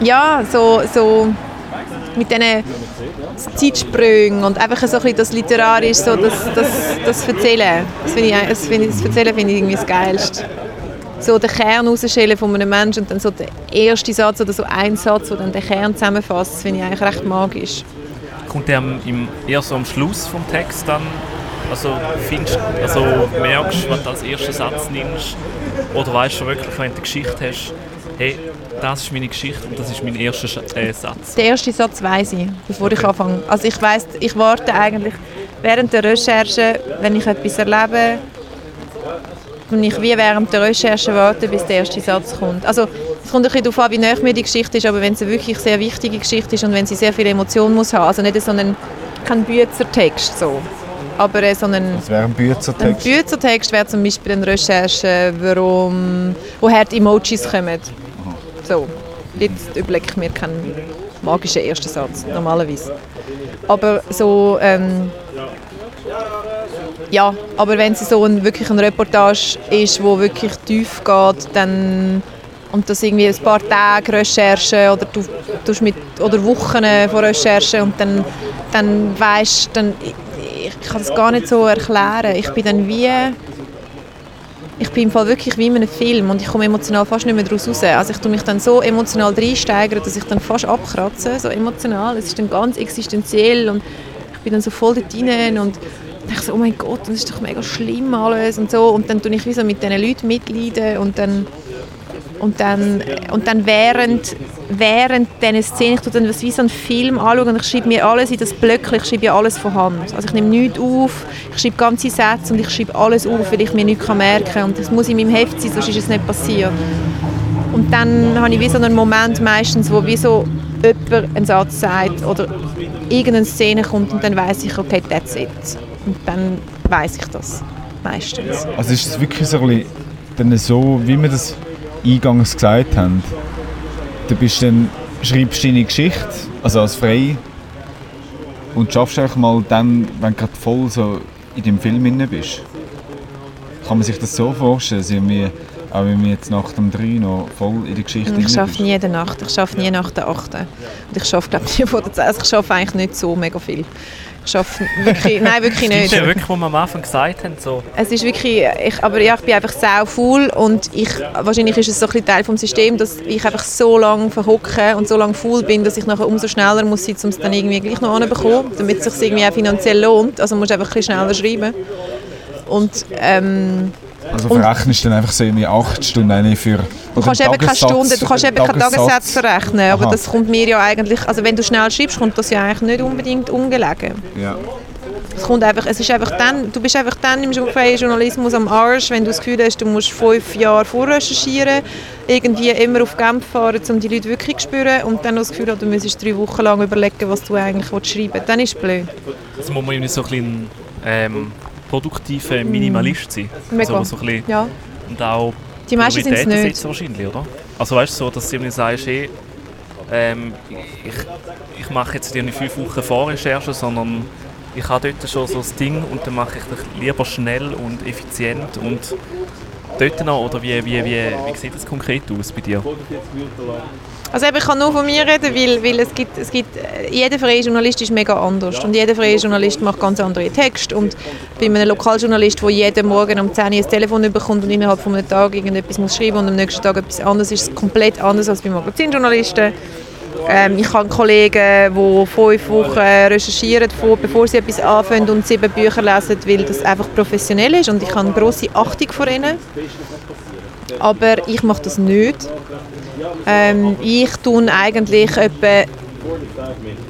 ja, so, so mit diesen Zeitsprüngen und einfach so ein das Literarisch, so das, das, das Erzählen. Das, finde ich, das, finde ich, das Erzählen finde ich irgendwie das Geilste. So den Kern rausschälen von einem Menschen und dann so der erste Satz oder so ein Satz, der dann den Kern zusammenfasst, das finde ich eigentlich recht magisch. Kommt der im, eher so am Schluss vom Text dann? Also, findest, also merkst du, wenn du als ersten Satz nimmst? Oder weißt du wirklich, wenn du eine Geschichte hast, hey, das ist meine Geschichte und das ist mein erster Sch- äh, Satz? Den ersten Satz weiß ich, bevor ich anfange. Also ich weiß, ich warte eigentlich während der Recherche, wenn ich etwas erlebe, und ich wie während der Recherche warte, bis der erste Satz kommt. Also es kommt ein bisschen darauf an, wie nah mir die Geschichte ist, aber wenn es eine wirklich sehr wichtige Geschichte ist und wenn sie sehr viele Emotionen muss haben, also nicht so einen, kein Büzertext so, aber äh, so einen Das wäre ein ein Büzertext. Büzertext wäre zum Beispiel eine Recherche, warum, woher die Emojis kommen. So, jetzt überlege ich mir keinen magischen ersten Satz, normalerweise. Aber so, ähm, ja, aber wenn es so ein, wirklich eine Reportage ist, wo wirklich tief geht, dann und das irgendwie ein paar Tage Recherche oder du tust mit oder Wochen von Recherche und dann dann weißt dann ich, ich kann das gar nicht so erklären. Ich bin dann wie ich bin im Fall wirklich wie in einem Film und ich komme emotional fast nicht mehr daraus raus. Also ich tue mich dann so emotional reinsteigern, dass ich dann fast abkratze, so emotional. Es ist dann ganz existenziell und ich bin dann so voll dort rein und denke so, oh mein Gott, das ist doch mega schlimm alles und so. Und dann tue ich wie so mit diesen Leuten mitleiden und dann und dann, und dann während, während dieser Szene, ich tue dann wie so einen Film anschauen und ich schreibe mir alles in das Blöckchen, ich schreibe ja alles von Hand. Also ich nehme nichts auf, ich schreibe ganze Sätze und ich schreibe alles auf, weil ich mir nichts merken kann. Und das muss in meinem Heft sein, sonst ist es nicht passiert. Und dann habe ich wie so einen Moment meistens, wo wie so jemand einen Satz sagt oder irgendeine Szene kommt und dann weiß ich, okay, that's it. Und dann weiß ich das meistens. Also ist es wirklich so, wie wir das eingangs gesagt haben, du bist dann, schreibst deine Geschichte, also als frei, und schaffst einfach mal dann, wenn du gerade voll so in dem Film drin bist. Kann man sich das so vorstellen, dass irgendwie, auch wenn wir jetzt nach dem 3 noch voll in der Geschichte Ich drin schaffe nie jede Nacht. Ich schaffe nie nach der 8. Und ich schaffe glaube nie vor der 10. Also ich schaffe eigentlich nicht so mega viel. Ich schaffe wirklich, nein, wirklich Das ist nicht. ja wirklich, was wir am Anfang gesagt haben, so, Es ist wirklich, ich, aber ja, ich bin einfach sau faul und ich, wahrscheinlich ist es so ein Teil vom System, dass ich einfach so lange verhocke und so lange faul bin, dass ich nachher umso schneller muss sein, um es dann irgendwie gleich noch anzubekommen, damit es sich irgendwie auch finanziell lohnt. Also musst du einfach ein bisschen schneller schreiben. Und ähm, Also verrechnest du dann einfach so irgendwie 8 Stunden eine für... Du kannst eben keine Stunde, du kannst eben keine Tagessätze verrechnen, aber Aha. das kommt mir ja eigentlich, also wenn du schnell schreibst, kommt das ja eigentlich nicht unbedingt ungelegen. Ja. Es kommt einfach, es ist einfach dann, du bist einfach dann im freien Journalismus am Arsch, wenn du das Gefühl hast, du musst fünf Jahre vorrecherchieren, irgendwie immer auf Genf fahren, um die Leute wirklich zu spüren und dann noch das Gefühl hast, du müsstest drei Wochen lang überlegen, was du eigentlich schreiben willst. Dann ist es blöd. jetzt muss man irgendwie so ein bisschen ähm, produktiver Minimalist sein. Mega. Also, so ein bisschen, Ja. und auch Die meisten sind es nicht. setzen wahrscheinlich, oder? Also weißt du, so, dass du irgendwie sagst, hey, ähm, ich, ich mache jetzt irgendwie fünf Wochen Vorrecherche, sondern ich habe dort schon so das Ding und dann mache ich das lieber schnell und effizient und dort noch, oder wie, wie, wie, wie sieht das konkret aus bei dir? Also eben, ich kann nur von mir reden, weil, weil es gibt, es gibt, äh, jeder freie Journalist ist mega anders. Und jeder freie Journalist macht ganz andere Texte und bei einem Lokaljournalist, der jeden Morgen um 10 Uhr ein Telefon bekommt und innerhalb von einem Tag irgendetwas muss schreiben und am nächsten Tag etwas anderes, ist es komplett anders als bei Magazinjournalisten. Ähm, ich habe Kollegen, die fünf Wochen recherchieren, bevor sie etwas anfangen und sieben Bücher lesen, weil das einfach professionell ist. Und ich habe eine grosse Achtung vor ihnen. Aber ich mache das nicht. Ähm, ich tue eigentlich etwa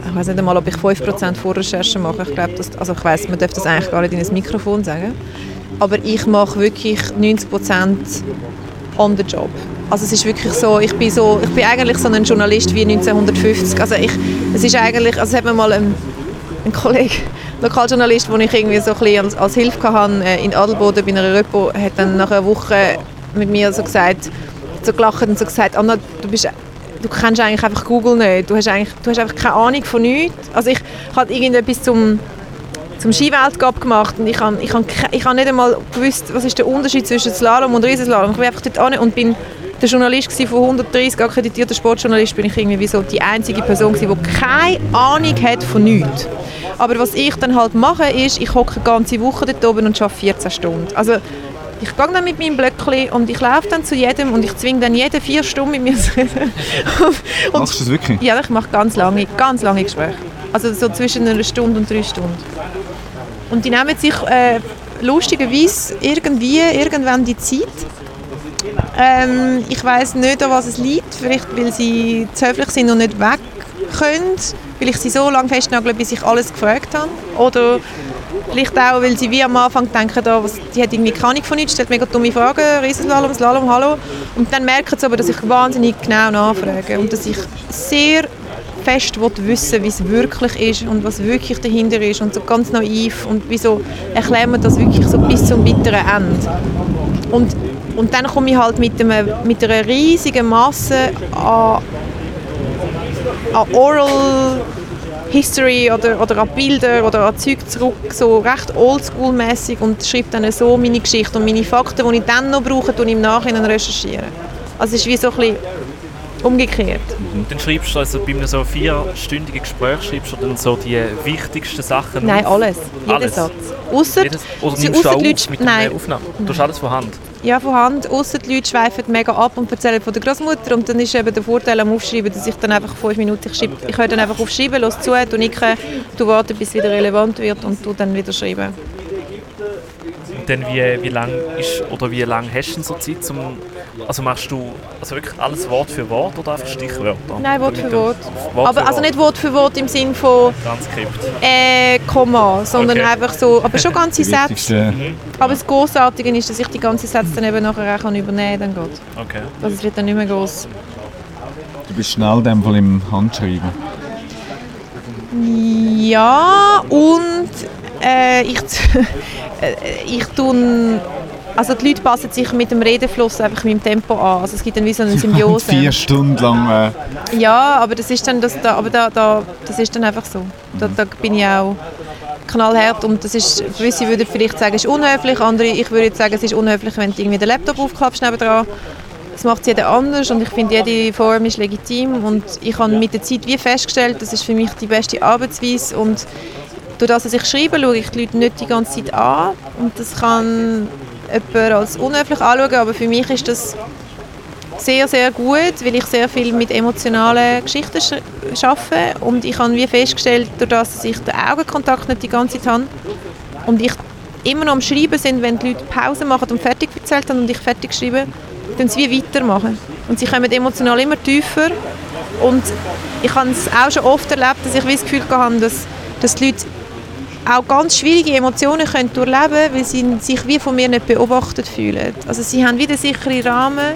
ich weiß nicht einmal, ob ich 5% Vorrecherche mache. Ich glaube, also ich weiß, man darf das eigentlich gar nicht in ein Mikrofon sagen. Aber ich mache wirklich 90% on the job. Also es ist wirklich so, ich bin so, ich bin eigentlich so ein Journalist wie 1950. Also ich, es ist eigentlich, also hat mir mal ein, ein Kollege, Lokaljournalist, den ich irgendwie so ein als, als Hilfe hatte, äh, in Adelboden bei einer Repo, hat dann nach einer Woche mit mir so gesagt, so gelacht und so gesagt, Anna, du bist du kennst eigentlich einfach Google nicht. Du hast, eigentlich, du hast einfach keine Ahnung von nichts. Also ich habe irgendetwas zum, zum Skiweltcup gemacht und ich habe ich hab, ich hab nicht einmal gewusst, was ist der Unterschied zwischen Slalom und Riesenslalom. Ich bin einfach dort an und bin der Journalist von 130 akkreditierter Sportjournalist bin ich irgendwie so die einzige Person die keine Ahnung hat von nichts. Aber was ich dann halt mache, ist, ich hocke eine ganze Woche dort oben und arbeite 14 Stunden. Also ich gehe dann mit meinem Blöckchen und ich laufe dann zu jedem und ich zwinge dann jede vier Stunden mit mir zu reden. Machst du das wirklich? Ja, ich mache ganz lange, ganz lange Gespräche. Also so zwischen einer Stunde und drei Stunden. Und die nehmen sich äh, lustigerweise irgendwie irgendwann die Zeit. Ähm, ich weiß nicht, an was es liegt. Vielleicht, weil sie zu höflich sind und nicht weg können. Weil ich sie so lange festnagle, bis ich alles gefragt habe. Oder Vielleicht auch, weil sie wie am Anfang denken, oh, was, die hat irgendwie keine Ahnung von nichts, stellt mega dumme Fragen, Riesenslalom, Slalom, hallo. Und dann merken sie aber, dass ich wahnsinnig genau nachfrage und dass ich sehr fest wissen wie es wirklich ist und was wirklich dahinter ist und so ganz naiv und wieso erklären wir das wirklich so bis zum bitteren Ende. Und, und dann komme ich halt mit, einem, mit einer riesigen Masse an, an Oral History oder, oder an Bilder oder an Zeug zurück, so recht oldschool-mäßig und schreibe dann so meine Geschichte und meine Fakten, die ich dann noch brauche, ich im Nachhinein recherchiere. Also es ist wie so ein bisschen umgekehrt. Und dann schreibst du also bei einem so vierstündigen Gespräch schreibst du dann so die wichtigsten Sachen Nein, auf? alles. Jeden alles. Satz. Ausser, oder nimmst du auch Leute, mit nein. Aufnahme? Du hast alles von Hand? Ja, von Hand. Ausser die Leute schweifen mega ab und erzählen von der Großmutter und dann ist eben der Vorteil am Aufschreiben, dass ich dann einfach fünf Minuten, ich, schreibe, ich höre dann einfach aufschreiben, los zu, du nicke, du warten, bis es wieder relevant wird und du dann wieder schreiben. Und dann wie, wie lang ist, oder wie lang hast du so Zeit zum, also machst du also wirklich alles Wort für Wort oder einfach Stichwörter? Nein, Wort für Wort. Wort aber für also Wort. nicht Wort für Wort im Sinn von Transkript. äh, Komma, sondern Okay. einfach so, aber schon ganze Sätze. Aber das Großartige ist, dass ich die ganzen Sätze dann eben nachher auch übernehmen kann, dann geht. Okay. Also es wird dann nicht mehr groß. Du bist schnell in dem Fall im Handschreiben. Ja, und äh, ich, äh, ich tue, also die Leute passen sich mit dem Redefluss einfach meinem Tempo an. Also es gibt dann wie so eine Symbiose. Vier Stunden lang. Äh, Ja, aber das ist dann, das, da, aber da, da, das ist dann einfach so. Da, da bin ich auch knallhart und das ist, gewisse würden vielleicht sagen, es ist unhöflich, andere, ich würde jetzt sagen, es ist unhöflich, wenn du irgendwie den Laptop aufklappst nebendran. Das macht jeder anders und ich finde, jede Form ist legitim und ich habe mit der Zeit wie festgestellt, das ist für mich die beste Arbeitsweise und durch das, dass ich schreibe, schaue ich die Leute nicht die ganze Zeit an und das kann jemand als unhöflich anschauen, aber für mich ist das sehr, sehr gut, weil ich sehr viel mit emotionalen Geschichten sch- arbeite und ich habe wie festgestellt, durch das, dass ich den Augenkontakt nicht die ganze Zeit habe und ich immer noch am Schreiben sind, wenn die Leute Pause machen und fertig erzählt haben und ich fertig schreibe, dann sie wie weitermachen. Und sie kommen emotional immer tiefer und ich habe es auch schon oft erlebt, dass ich das Gefühl hatte, dass, dass die Leute auch ganz schwierige Emotionen können durchleben weil sie sich wie von mir nicht beobachtet fühlen. Also sie haben wieder sicheren Rahmen,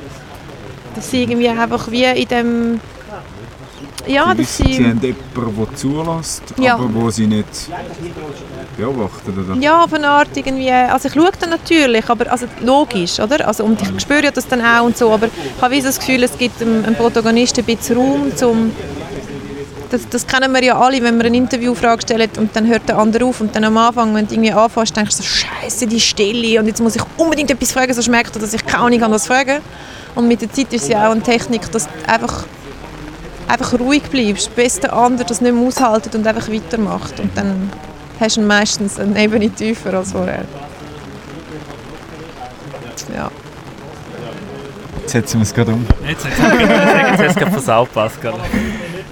dass sie irgendwie einfach wie in dem ja, sie, dass sie sie haben jemanden, der zulässt, Ja. aber wo sie nicht beobachten. Oder? ja, auf eine Art irgendwie, also ich schaue dann natürlich, aber also logisch, oder? Also, und ich spüre ja das dann auch und so, aber ich habe wie das Gefühl, es gibt dem, dem Protagonisten ein bisschen Raum, zum das, das kennen wir ja alle, wenn wir eine Interviewfrage stellen und dann hört der andere auf und dann am Anfang, wenn du irgendwie anfängst, denkst du so, Scheiße, die Stille und jetzt muss ich unbedingt etwas fragen, sonst merkt er, dass ich keine Ahnung habe, was fragen. Und mit der Zeit ist es ja auch eine Technik, dass du einfach, einfach ruhig bleibst, bis der andere das nicht mehr aushaltet und einfach weitermacht. Und dann hast du meistens eine Ebene tiefer als vorher. Ja. Jetzt setzen wir es gerade um. Jetzt, hast du es gerade versaut, Pascal.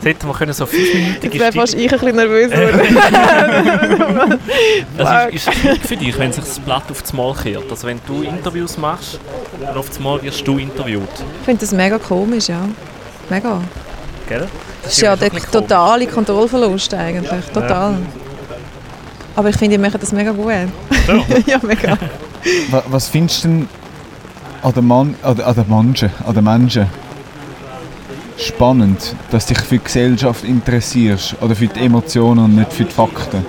Hätten wir können so fünfminütige Jetzt wäre fast ich ein bisschen nervös geworden. Das ist, ist schwierig für dich, wenn sich das Blatt auf das Mal kehrt. Also wenn du Interviews machst, dann auf das Mal wirst du interviewt. ich finde das mega komisch, ja. Mega. Gell? Das ist ja der totale Kontrollverlust eigentlich. Total. Aber ich finde, die machen das mega gut. ja, mega. Wa- Was findest du denn an den, Mann, an, den- an den Menschen, an den Menschen spannend, dass dich für die Gesellschaft interessierst oder für die Emotionen und nicht für die Fakten?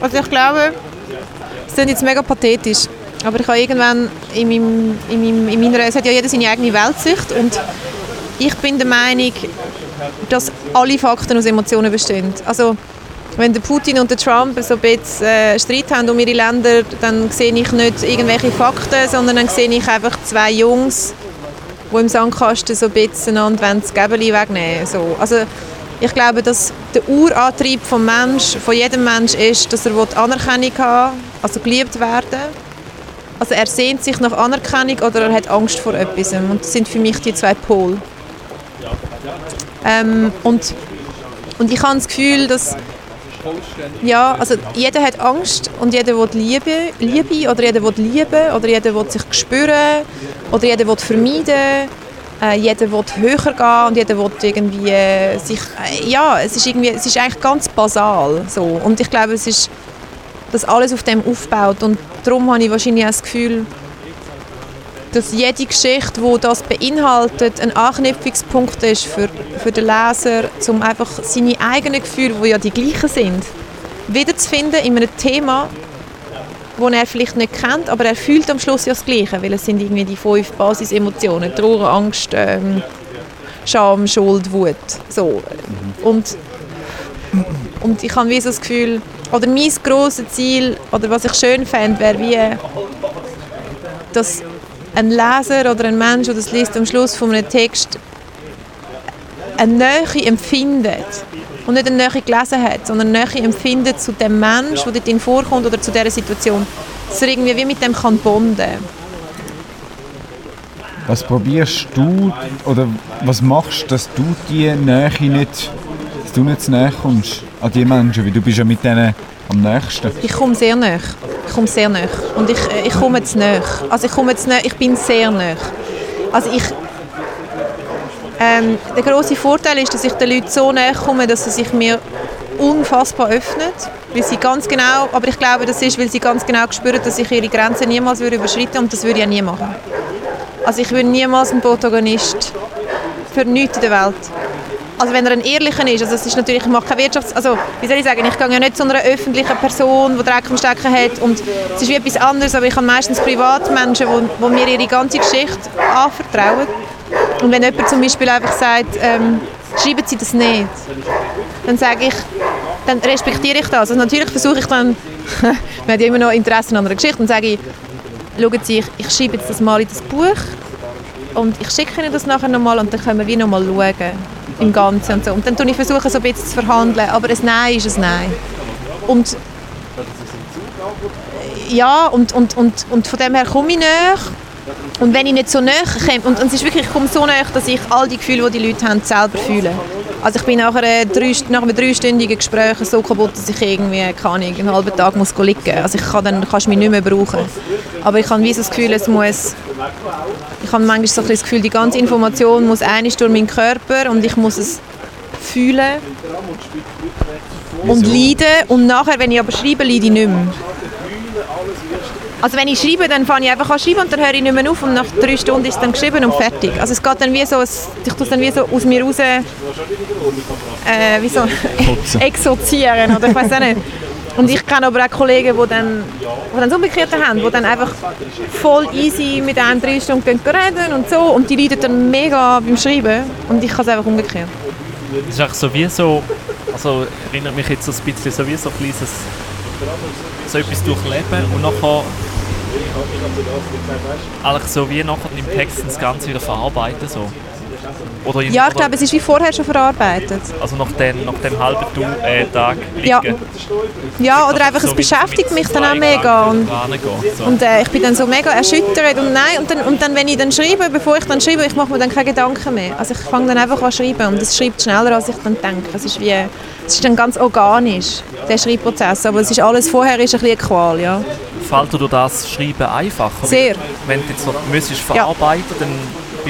Also ich glaube, es klingt jetzt mega pathetisch, aber ich habe irgendwann in, meinem, in, meinem, in meiner, es hat ja jeder seine eigene Weltsicht und ich bin der Meinung, dass alle Fakten aus Emotionen bestehen. Also wenn der Putin und der Trump so ein bisschen äh, Streit haben um ihre Länder, dann sehe ich nicht irgendwelche Fakten, sondern dann sehe ich einfach zwei Jungs, die im Sandkasten so bisschen einander wollen das Gäbeli wegnehmen so. Also ich glaube, dass der Urantrieb vom Mensch, von jedem Mensch ist, dass er will Anerkennung haben also geliebt werden. Also er sehnt sich nach Anerkennung oder er hat Angst vor etwas. Und das sind für mich die zwei Pole. Ähm, und, und ich habe das Gefühl, dass ja, also jeder hat Angst und jeder will Liebe, Liebe oder jeder will lieben oder jeder will sich spüren oder jeder will vermeiden. Äh, jeder will höher gehen und jeder will irgendwie äh, sich, äh, ja, es ist irgendwie, es ist eigentlich ganz basal so und ich glaube, es ist, dass alles auf dem aufbaut und darum habe ich wahrscheinlich auch das Gefühl, dass jede Geschichte, die das beinhaltet, ein Anknüpfungspunkt ist für, für den Leser, um einfach seine eigenen Gefühle, die ja die gleichen sind, wiederzufinden in einem Thema, das er vielleicht nicht kennt, aber er fühlt am Schluss ja das Gleiche, weil es sind irgendwie die fünf Basisemotionen, Trauer, Angst, ähm, Scham, Schuld, Wut. So. Und, und ich habe wie so das Gefühl, oder mein grosses Ziel, oder was ich schön fände, wäre wie, dass ein Leser oder ein Mensch, der das liest, am Schluss von einem Text eine Nähe empfindet und nicht eine Nähe gelesen hat, sondern eine Nähe empfindet zu dem Mensch, der dort vorkommt oder zu dieser Situation. Dass er irgendwie wie mit dem kann bonden Was probierst du oder was machst du, dass du die Nähe nicht, dass du nicht zu näher kommst an die Menschen, weil du bist ja mit denen am nächsten. Ich komme sehr nah. Ich komme sehr nah. Und ich, äh, ich komme zu nah. Also ich komme zu nah, ich bin sehr nah. Also ich... Ähm, der große Vorteil ist, dass ich den Leuten so näher komme, dass sie sich mir unfassbar öffnen. Weil sie ganz genau, aber ich glaube, das ist, weil sie ganz genau spüren, dass ich ihre Grenzen niemals würde überschreiten und das würde ich auch nie machen. Also ich würde niemals einen Protagonist für nichts in der Welt also wenn er ein ehrlicher ist, also es ist natürlich, ich mache keine Wirtschafts... Also, wie soll ich sagen, ich gehe ja nicht zu einer öffentlichen Person, die Dreck am Stecken hat und es ist wie etwas anderes, aber ich habe meistens Privatmenschen, die, mir ihre ganze Geschichte anvertrauen. Und wenn jemand zum Beispiel einfach sagt, ähm, schreiben Sie das nicht, dann sage ich, dann respektiere ich das. Also natürlich versuche ich dann, man hat ja immer noch Interesse an einer Geschichte, dann sage ich, schauen Sie, ich, ich schreibe jetzt das mal in das Buch und ich schicke Ihnen das nachher nochmal und dann können wir wie nochmal schauen im Ganzen und so. Und dann versuche ich versuchen, so ein bisschen zu verhandeln, aber ein Nein ist ein Nein. Und ja, und, und, und, und von dem her komme ich näher. Und wenn ich nicht so näher komme, und, und es ist wirklich, ich komme so näher, dass ich all die Gefühle, die die Leute haben, selber fühle. Also ich bin nach, einer drei, nach einem dreistündigen Gespräch so kaputt, dass ich irgendwie keine Ahnung, einen halben Tag muss liegen muss. Also ich kann, dann kannst du mich nicht mehr brauchen. Aber ich habe wie so das Gefühl, es muss... Ich habe manchmal so ein das Gefühl, die ganze Information muss einmal durch meinen Körper und ich muss es fühlen und leiden. Und nachher, wenn ich aber schreibe, leide ich nicht mehr. Also wenn ich schreibe, dann fange ich einfach an schreiben und dann höre ich nicht mehr auf und nach drei Stunden ist es dann geschrieben und fertig. Also es geht dann wie so, es, ich tue es dann wie so aus mir raus äh, wie so exorzieren oder ich weiß auch nicht. Und ich kenne aber auch Kollegen, die dann, die dann das Umgekehrte haben, die dann einfach voll easy mit einem drei Stunden gehen reden und so und die leiden dann mega beim Schreiben und ich kann es einfach umgekehrt. Das ist eigentlich so wie so, also erinnert mich jetzt so ein bisschen so wie so ein kleines, so etwas durchleben und nachher eigentlich so wie nachher im Text das Ganze wieder verarbeiten so. Oder in, Ja, ich glaube, es ist wie vorher schon verarbeitet. Also nach dem, nach dem halben tu äh, Tag liegen. Ja. Ja, oder einfach, So es beschäftigt mich dann auch mega. Und, so. und äh, ich bin dann so mega erschüttert. Und nein, und dann, und dann, wenn ich dann schreibe, bevor ich dann schreibe, ich mache mir dann keine Gedanken mehr. Also ich fange dann einfach an zu schreiben und es schreibt schneller, als ich dann denke. Es ist wie, es ist dann ganz organisch, der Schreibprozess. Aber es ist alles vorher ist ein bisschen eine Qual, ja. Fällt dir das Schreiben einfacher? Sehr. Wenn du jetzt noch müsstest verarbeiten dann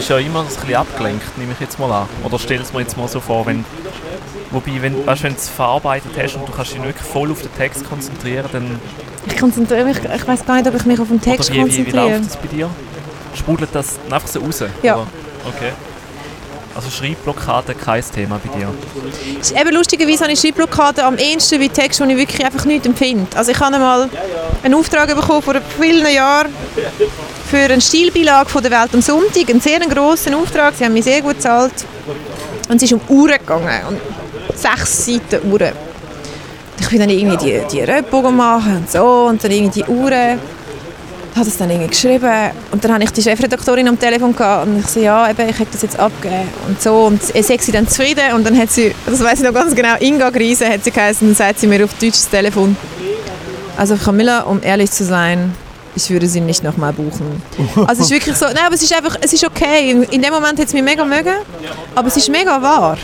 bist ja immer ein bisschen abgelenkt, nehme ich jetzt mal an. Oder stell es mir jetzt mal so vor, wenn Wobei, wenn, weißt, wenn du es verarbeitet hast und du kannst dich wirklich voll auf den Text konzentrieren, dann... Ich konzentriere mich, ich weiß gar nicht, ob ich mich auf den Text oder wie, wie, wie konzentriere. läuft das bei dir? Sprudelt das einfach so raus? Ja. Oder? Okay. Also Schreibblockade kein Thema bei dir. Ist eben lustigerweise habe ich Schreibblockade am ehesten wie Texte, wo ich wirklich einfach nichts empfinde. Also ich habe einmal einen Auftrag bekommen vor vielen Jahren für eine Stilbeilage von der Welt am Sonntag, einen sehr grossen Auftrag, sie haben mich sehr gut bezahlt und es ist um Uhren gegangen, und sechs Seiten Uhren. Ich bin dann irgendwie die, die Röpbogen machen und so. Und dann irgendwie die Uhren. Habe das dann irgendwie geschrieben. Und dann habe ich die Chefredaktorin am Telefon gehabt. Und ich so, ja, eben, ich hätte das jetzt abgegeben. Und so. Und sie sagt sie dann zufrieden. Und dann hat sie, das weiß ich noch ganz genau, Inga Griese hat sie geheißen, dann sagt sie mir auf Deutsch das Telefon, also Camilla, um ehrlich zu sein, ich würde sie nicht nochmal buchen. Also es ist wirklich so, nein, aber es ist einfach, es ist okay, in, dem Moment hat es mich mega mögen, aber es ist mega wahr.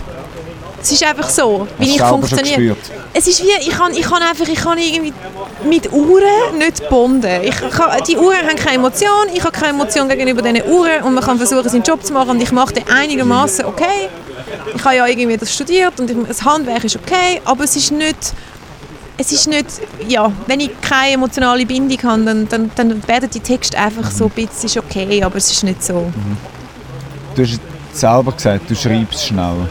Es ist einfach so, wie ich funktioniere. Es ist wie, ich kann, ich kann einfach, ich kann irgendwie mit Uhren nicht bonden. Ich kann, die Uhren haben keine Emotion, ich habe keine Emotion gegenüber diesen Uhren und man kann versuchen, seinen Job zu machen und ich mache den einigermaßen okay. Ich habe ja irgendwie das studiert und das Handwerk ist okay, aber es ist nicht, es ist nicht, ja, wenn ich keine emotionale Bindung habe, dann, dann, dann werden die Texte einfach so ein bisschen, es ist okay, aber es ist nicht so. Du hast selber gesagt, du schreibst schnell.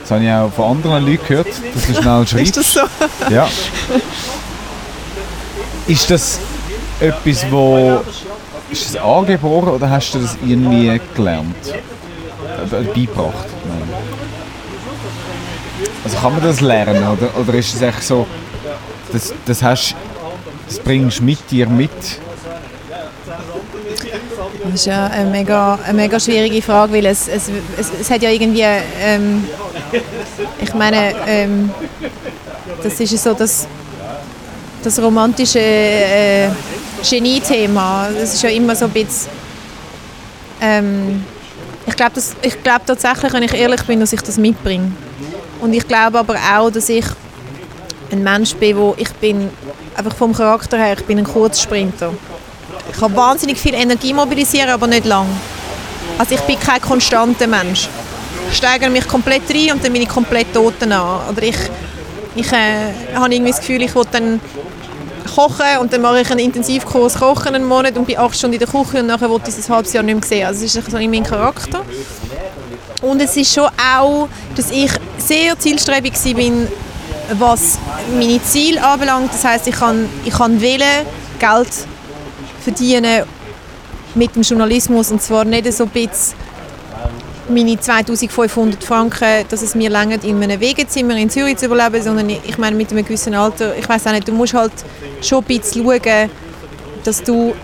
Das habe ich auch von anderen Leuten gehört, dass du schnell schreibst. Ist das so? Ja. Ist das etwas, wo... Ist das angeboren oder hast du das irgendwie gelernt? Äh, Beigebracht? Also kann man das lernen oder, oder ist es echt so, das, das, hast, das bringst mit dir mit? Das ist ja eine mega, eine mega schwierige Frage, weil es, es, es, es hat ja irgendwie, ähm, ich meine, ähm, das ist so das, das romantische äh, Genie-Thema. Das ist ja immer so ein bisschen, ähm, ich glaube glaub tatsächlich, wenn ich ehrlich bin, dass ich das mitbringe. Und ich glaube aber auch, dass ich ein Mensch bin, wo ich bin, einfach vom Charakter her, ich bin ein Kurzsprinter. Ich kann wahnsinnig viel Energie mobilisieren, aber nicht lang. Also ich bin kein konstanter Mensch. Ich steigere mich komplett rein und dann bin ich komplett tot an. Oder ich, ich äh, habe irgendwie das Gefühl, ich will dann kochen und dann mache ich einen Intensivkurs Kochen einen Monat und bin acht Stunden in der Küche und nachher will ich es ein halbes Jahr nicht mehr sehen. Also es ist so in meinem Charakter. Und es ist schon auch, dass ich sehr zielstrebig bin, was meine Ziele anbelangt. Das heißt, ich kann, ich kann wählen, Geld verdienen mit dem Journalismus und zwar nicht so ein meine 2500 Franken, dass es mir langt in einem Wegezimmer in Zürich zu überleben, sondern ich meine mit einem gewissen Alter, ich weiß auch nicht, du musst halt schon ein bisschen schauen, dass du,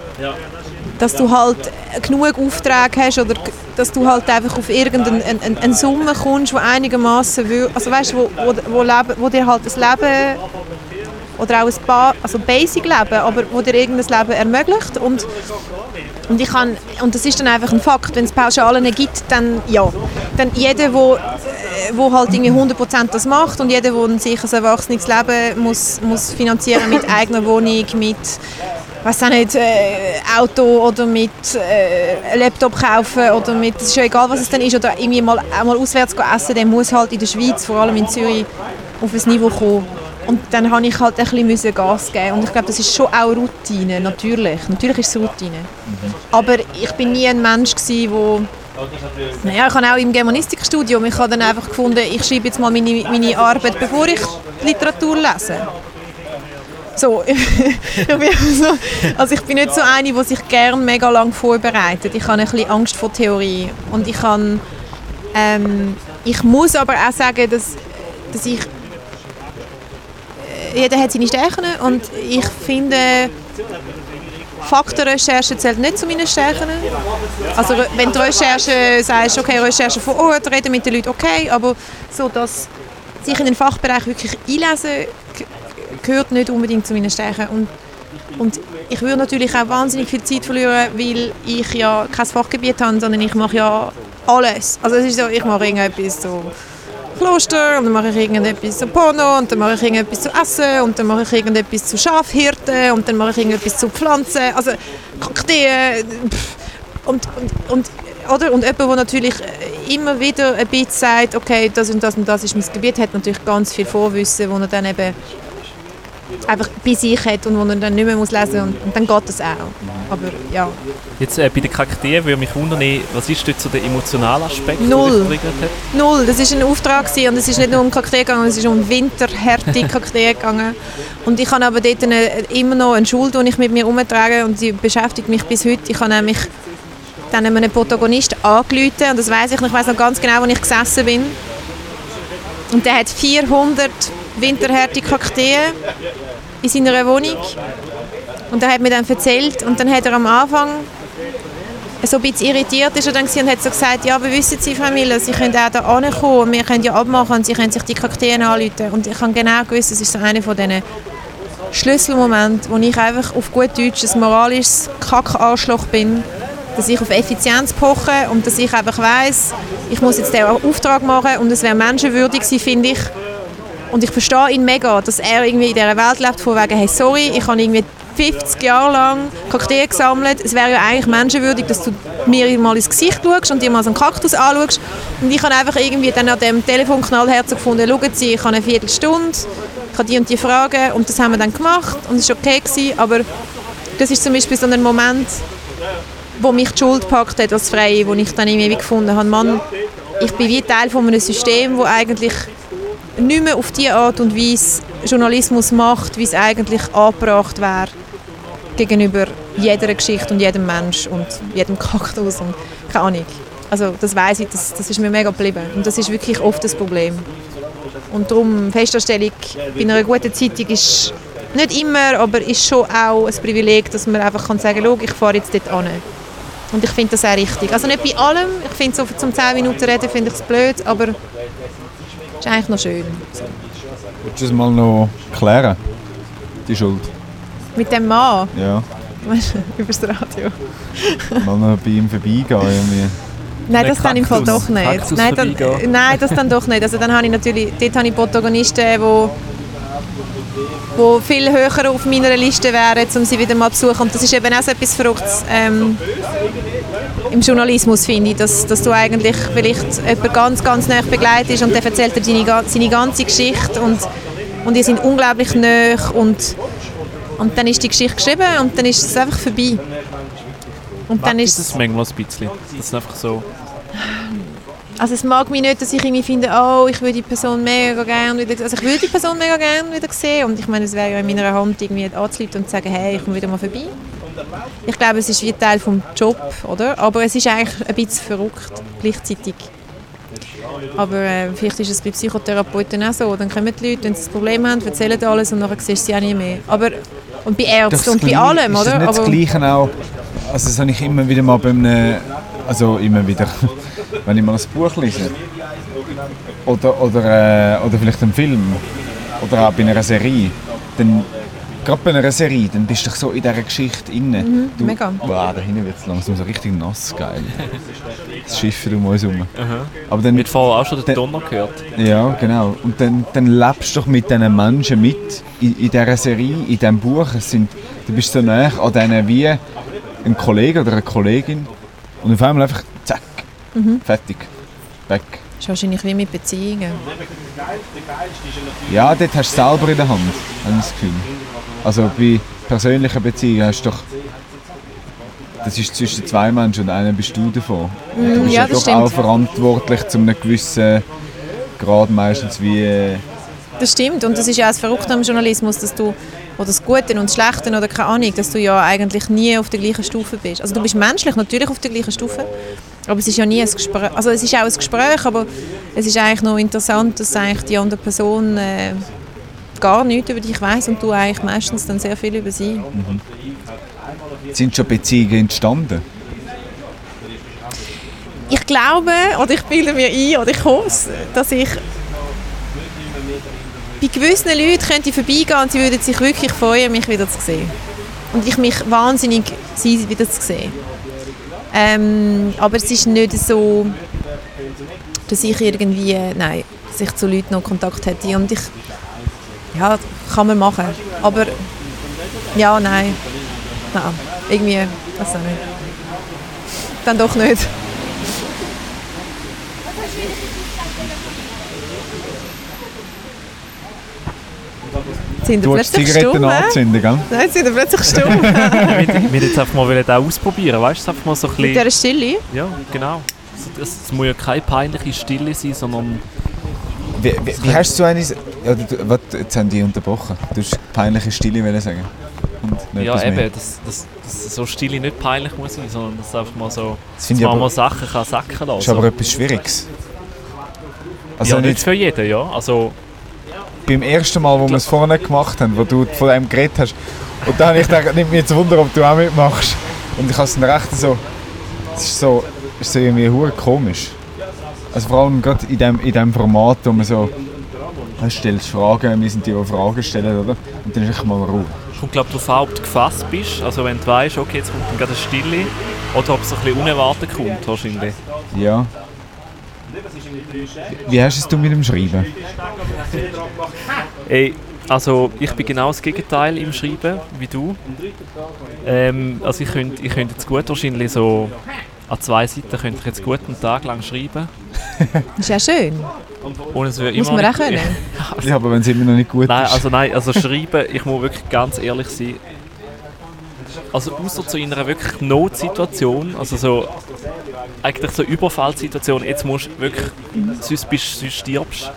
dass du halt genug Aufträge hast oder dass du halt einfach auf irgendeine eine, eine, Summe kommst, die einigermaßen, also weißt, wo, wo, wo, wo dir halt das Leben oder auch ein paar, also Basic Leben, aber wo dir irgendein Leben ermöglicht und und ich kann, und das ist dann einfach ein Fakt, wenn es Pauschalen gibt, dann ja. Dann jeder, wo, äh, wo halt irgendwie 100% das macht und jeder, der ein erwachsenes Leben muss, muss finanzieren mit eigener Wohnung, mit weiß auch nicht, äh, Auto oder mit äh, Laptop kaufen oder mit, es ist ja egal was es dann ist, oder irgendwie mal, auch mal auswärts essen, der muss halt in der Schweiz, vor allem in Zürich, auf ein Niveau kommen. Und dann habe ich halt ein bisschen Gas geben und ich glaube, das ist schon auch Routine, natürlich. Natürlich ist es Routine. Aber ich bin nie ein Mensch gewesen, wo naja, ich habe auch im Germanistikstudium, ich habe dann einfach gefunden, ich schreibe jetzt mal meine, meine Arbeit, bevor ich Literatur lese. So, ich bin so, also ich bin nicht so eine, die sich gerne mega lang vorbereitet. Ich habe ein bisschen Angst vor Theorie und ich kann, ähm, ich muss aber auch sagen, dass, dass ich, äh, jeder hat seine Stärken und ich finde, Faktenrecherche zählt nicht zu meinen Stärken. Also wenn du Recherche sagst, okay, Recherche vor Ort, reden mit den Leuten, okay, aber so, dass sich in den Fachbereich wirklich einlesen, gehört nicht unbedingt zu meinen Stärken. Und, und ich würde natürlich auch wahnsinnig viel Zeit verlieren, weil ich ja kein Fachgebiet habe, sondern ich mache ja alles. Also es ist so, ich mache irgendetwas so Kloster und dann mache ich irgendetwas zu Porno und dann mache ich irgendetwas zu Essen und dann mache ich irgendetwas zu Schafhirten und dann mache ich irgendetwas zu Pflanzen, also Kakteen und, und, und, oder? und jemand, der natürlich immer wieder ein bisschen sagt, okay, das und das und das ist mein Gebiet, hat natürlich ganz viel Vorwissen, wo er dann eben einfach bei sich hat und wo er dann nicht mehr muss lesen muss und, und dann geht das auch. Aber ja, Jetzt äh, bei den Kakteen würde mich wundern, was ist dort so der emotionale Aspekt, Null. Null, das war ein Auftrag gewesen, und es ist nicht nur um Kakteen gegangen, es ist um winterhärte Kakteen gegangen. Und ich habe aber dort eine, immer noch eine Schuld, die ich mit mir herumtrage und die beschäftigt mich bis heute. Ich habe nämlich dann einem Protagonisten angerufen und das weiß ich noch, ich weiß noch ganz genau, wo ich gesessen bin. Und der hat 400 winterhärte Kakteen in seiner Wohnung. Und er hat mir dann erzählt und dann hat er am Anfang so ein bisschen irritiert ist er dann gewesen und hat so gesagt, ja, aber wissen Sie, Frau Miller, Sie können auch da ankommen und wir können ja abmachen und Sie können sich die Kakteen anrufen. Und ich habe genau gewusst, das ist so einer von diesen Schlüsselmomenten, wo ich einfach auf gut Deutsch ein moralisches Kackarschloch bin, dass ich auf Effizienz poche und dass ich einfach weiss, ich muss jetzt den Auftrag machen und es wäre menschenwürdig sein, finde ich. Und ich verstehe ihn mega, dass er irgendwie in dieser Welt lebt, von wegen, hey, sorry, ich habe irgendwie 50 Jahre lang Kakteen gesammelt. Es wäre ja eigentlich menschenwürdig, dass du mir mal ins Gesicht schaust und dir mal so einen Kaktus anschaust. Und ich habe einfach irgendwie dann an dem Telefon knallherzig gefunden, schauen Sie, ich habe eine Viertelstunde, ich habe die und die Fragen und das haben wir dann gemacht und es war okay, gewesen, aber das ist zum Beispiel so ein Moment, wo mich die Schuld gepackt hat als Freie, wo ich dann irgendwie wie gefunden habe, Mann, ich bin wie Teil von einem System, wo eigentlich nicht mehr auf die Art und Weise Journalismus macht, wie es eigentlich angebracht wäre gegenüber jeder Geschichte und jedem Mensch und jedem Kaktus und keine Ahnung. Also das weiß ich, das, das ist mir mega geblieben und das ist wirklich oft das Problem. Und darum Festanstellung bei einer guten Zeitung ist nicht immer, aber ist schon auch ein Privileg, dass man einfach kann sagen kann, ich fahre jetzt dort hin. Und ich finde das auch richtig. Also nicht bei allem, ich finde so zum 10 Minuten reden finde ich es blöd, aber es ist eigentlich noch schön. Willst du das mal noch klären? Die Schuld. Mit dem Mann, Ja. weißt du, über das Radio. Mal noch bei ihm vorbeigehen irgendwie. Nein, das dann im Fall Kaktus- doch nicht. Kaktus Nein, dann, nein, das dann doch nicht. Also dann habe ich natürlich, dort habe ich Protagonisten, die wo viel höher auf meiner Liste wären, um sie wieder mal zu besuchen. Und das ist eben auch so etwas Verrücktes ähm, im Journalismus, finde ich, dass, dass du eigentlich vielleicht jemanden ganz, ganz nah begleitest und der erzählt dir seine, seine ganze Geschichte und, und die sind unglaublich nah und, und dann ist die Geschichte geschrieben und dann ist es einfach vorbei. Und dann ist das manchmal ein bisschen. Das ist einfach so. Also es mag mich nicht, dass ich irgendwie finde, oh, ich würde die Person mega gerne wieder Also ich würde die Person mega gerne wieder sehen und ich meine, es wäre ja in meiner Hand, irgendwie anzuleiten und zu sagen, hey, ich komme wieder mal vorbei. Ich glaube, es ist wie Teil des Job, oder? Aber es ist eigentlich ein bisschen verrückt, gleichzeitig. Aber äh, vielleicht ist es bei Psychotherapeuten auch so. Dann kommen die Leute, wenn sie ein Problem haben, erzählen alles und dann siehst du sie auch nie mehr. Aber, und bei Ärzten und bei allem, ist oder? Das nicht das Aber, Gleiche auch, also das habe ich immer wieder mal bei einem, also immer wieder, wenn ich mal ein Buch lese oder, oder, äh, oder vielleicht einen Film oder auch bei einer Serie, dann, gerade bei einer Serie, dann bist du so in dieser Geschichte inne. du, Mhm, mega. Wow, da hinten wird es langsam so richtig nass, geil. Das Schiffen um uns herum. Aber dann, Mit vorher auch schon den Der- Donner gehört. ja, genau. Und dann, dann lebst du doch mit diesen Menschen mit in, in dieser Serie, in diesem Buch. Es sind, du bist so nah an denen wie ein Kollege oder eine Kollegin. Und auf einmal einfach zack, fertig, weg. Das ist wahrscheinlich wie mit Beziehungen. Ja, dort hast du es selber in der Hand, habe ich das Gefühl. Also bei persönlichen Beziehungen hast du doch... Das ist zwischen zwei Menschen und einer bist du davon. du bist ja, ja, doch stimmt. auch verantwortlich zu einem gewissen Grad meistens wie... äh, Das stimmt und das ist ja auch das Verrückte am Journalismus, dass du, oder das Gute und das Schlechte oder keine Ahnung, dass du ja eigentlich nie auf der gleichen Stufe bist. Also du bist menschlich natürlich auf der gleichen Stufe, aber es ist ja nie ein Gespräch, also es ist auch ein Gespräch, aber es ist eigentlich noch interessant, dass eigentlich die andere Person äh, gar nichts über dich weiß und du eigentlich meistens dann sehr viel über sie. Sind schon Beziehungen entstanden? Ich glaube, oder ich bilde mir ein, oder ich hoffe dass ich bei gewissen Leuten könnte vorbeigehen und sie würden sich wirklich freuen, mich wieder zu sehen. Und ich mich wahnsinnig sie wieder zu sehen. Ähm, aber es ist nicht so, dass ich irgendwie, nein, dass ich zu Leuten noch Kontakt hätte. Und ich, ja, kann man machen. Aber, ja, nein, nein, irgendwie, auch nicht. Dann doch nicht. Sind Du plötzlich Zigaretten stumm? anzünden, gell? Nein, sind wir plötzlich stumm. Wir wollten jetzt einfach mal wollen auch ausprobieren, weißt du? Einfach mal so ein Mit bisschen... dieser Stille. Ja, genau. Es, es muss ja keine peinliche Stille sein, sondern... Wie, wie, wie hast du eine... Ja, du, warte, jetzt haben die unterbrochen. Du hast peinliche Stille wollen sagen. Ja, eben, mehr. dass, dass, dass so Stille nicht peinlich muss sein, sondern dass einfach mal so... Das Dass man aber, mal Sachen kann sacken lassen ist aber etwas Schwieriges. Also ja, nicht nicht für jeden, ja. Also, beim ersten Mal, wo wir es vorne gemacht haben, wo du von dem geredet hast. Und dann habe ich gedacht, nimmt mich jetzt Wunder, ob du auch mitmachst. Und ich habe es dann recht so... Es ist so, es ist so irgendwie hure komisch. Also vor allem gerade in dem, in dem Format, wo man so... Du stellst Fragen, wir sind die, die Fragen stellen, oder? Und dann ist einfach mal Ruhe. kommt glaube darauf an, ob du gefasst bist. Also wenn du weißt, okay, jetzt kommt dann gerade eine Stille. Oder ob es ein bisschen unerwartet kommt, wahrscheinlich. Ja. Wie hast es du mit dem Schreiben? Ey, also ich bin genau das Gegenteil im Schreiben, wie du. Ähm, also ich könnte, ich könnte jetzt gut wahrscheinlich so... An zwei Seiten könnte ich jetzt gut einen Tag lang schreiben. Ist ja schön. Und es würde Muss immer man auch können. Ja, aber wenn es immer noch nicht gut Nein, ist. also nein, also schreiben, ich muss wirklich ganz ehrlich sein. Also außer zu einer wirklich Notsituation, also so eigentlich so Überfallsituation, jetzt musst du wirklich, sonst, bist, sonst stirbst,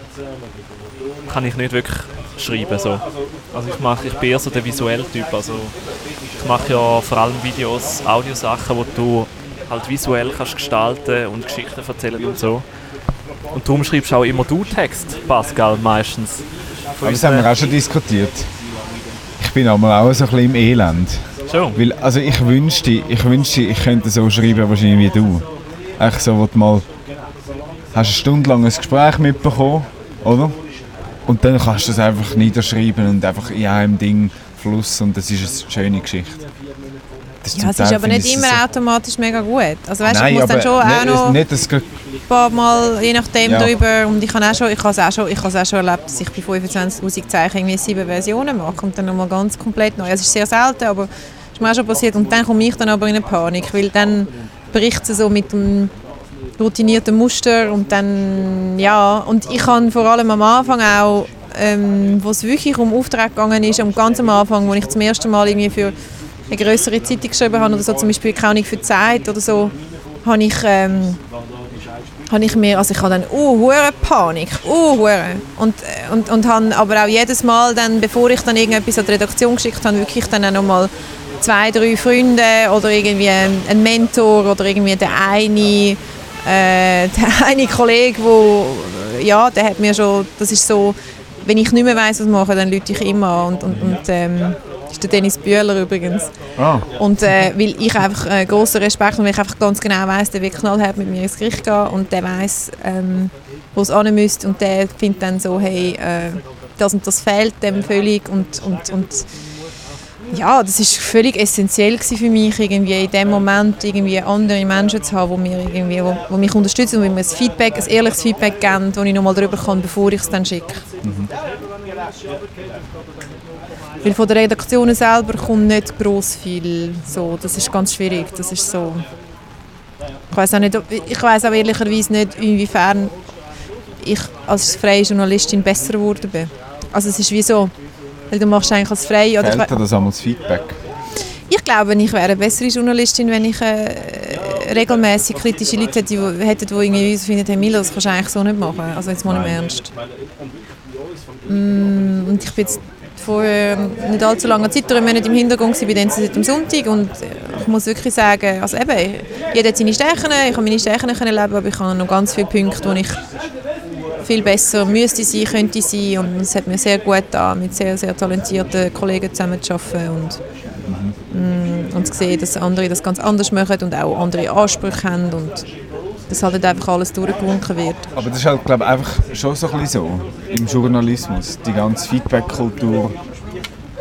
kann ich nicht wirklich schreiben so. Also ich mache, ich bin eher so der visuelle Typ, also ich mache ja vor allem Videos, Audiosachen, wo du halt visuell kannst gestalten und Geschichten erzählen und so. Und darum schreibst du auch immer du Text, Pascal, meistens. Aber das haben wir auch schon diskutiert. Ich bin aber auch so ein bisschen im Elend. Schon. Weil, also ich wünschte, ich wünschte, ich könnte so schreiben wahrscheinlich wie du. Echt so, wo du mal hast eine Stunde lang ein Gespräch mitbekommen, oder? Und dann kannst du es einfach niederschreiben und einfach in einem Ding Fluss und das ist eine schöne Geschichte. Das Ja, es ist aber nicht ich immer so- automatisch mega gut. Also weißt, Nein, ich muss dann schon auch nicht, noch nicht ein paar Mal, je nachdem, Ja. drüber. Und ich habe auch schon, ich habe es auch schon, ich habe es auch schon erlebt, dass ich bei 25'000 Zeichen irgendwie sieben Versionen mache und dann nochmal ganz komplett neu. Es ist sehr selten, aber es ist mir auch schon passiert. Und dann komme ich dann aber in eine Panik, weil dann bricht es so mit dem routinierten Muster und dann, ja, und ich habe vor allem am Anfang auch, ähm, wo es wirklich um Auftrag gegangen ist, am ganz am Anfang, wo ich zum ersten Mal irgendwie für eine größere Zeitung geschrieben habe oder so, zum Beispiel keine für Zeit oder so, habe ich, ähm, habe ich mir, also ich hatte dann hure Panik, uh, hure. Und, äh, und, und habe aber auch jedes Mal dann, bevor ich dann irgendetwas an die Redaktion geschickt habe, wirklich dann auch nochmal zwei, drei Freunde oder irgendwie ein ein Mentor oder irgendwie der eine, äh, der eine Kollege, wo, ja, der hat mir schon, das ist so, wenn ich nicht mehr weiss, was machen, dann rufe ich immer und, und, und ähm, das ist der Dennis Bühler übrigens. Ah, Und äh, weil ich einfach äh, großen Respekt habe, weil ich einfach ganz genau weiß, der wird knallhart mit mir ins Gericht gehen und der weiß, ähm, wo es hin müsste und der findet dann so, hey, äh, das und das fehlt dem völlig und, und, und ja, das ist völlig essentiell für mich, irgendwie in dem Moment irgendwie andere Menschen zu haben, die, mir irgendwie, wo, wo mich unterstützen und mir ein Feedback, ein ehrliches Feedback geben, wo ich nochmal drüber kann, bevor ich es dann schicke. Weil von der Redaktion selber kommt nicht gross viel. So, das ist ganz schwierig. Das ist so. Ich weiß auch nicht, ich weiß auch ehrlicherweise nicht, inwiefern ich als freie Journalistin besser geworden bin. Also es ist wie so, weil du machst eigentlich als freie oder ich, fehlt dir das einmal das Feedback? ich glaube, ich wäre eine bessere Journalistin, wenn ich äh, regelmäßig kritische Leute hätte, die, hätte, die irgendwie finden, hey Milo, das kannst du eigentlich so nicht machen. Also jetzt mal im Ernst. Mm, und ich bin jetzt vor äh, nicht allzu langer Zeit drei Monate im Hintergrund bei den seit am Sonntag und ich muss wirklich sagen, also eben, jeder hat seine Stärken, ich habe meine Stärken können leben, aber ich habe noch ganz viele Punkte, wo ich viel besser müsste sein, könnte sein und es hat mir sehr gut getan, mit sehr, sehr talentierten Kollegen zusammen zu arbeiten und, mm, und zu sehen, dass andere das ganz anders machen und auch andere Ansprüche haben und dass halt nicht einfach alles durchgewunken wird. Aber das ist halt, glaube ich, einfach schon so ein bisschen so im Journalismus. Die ganze Feedback-Kultur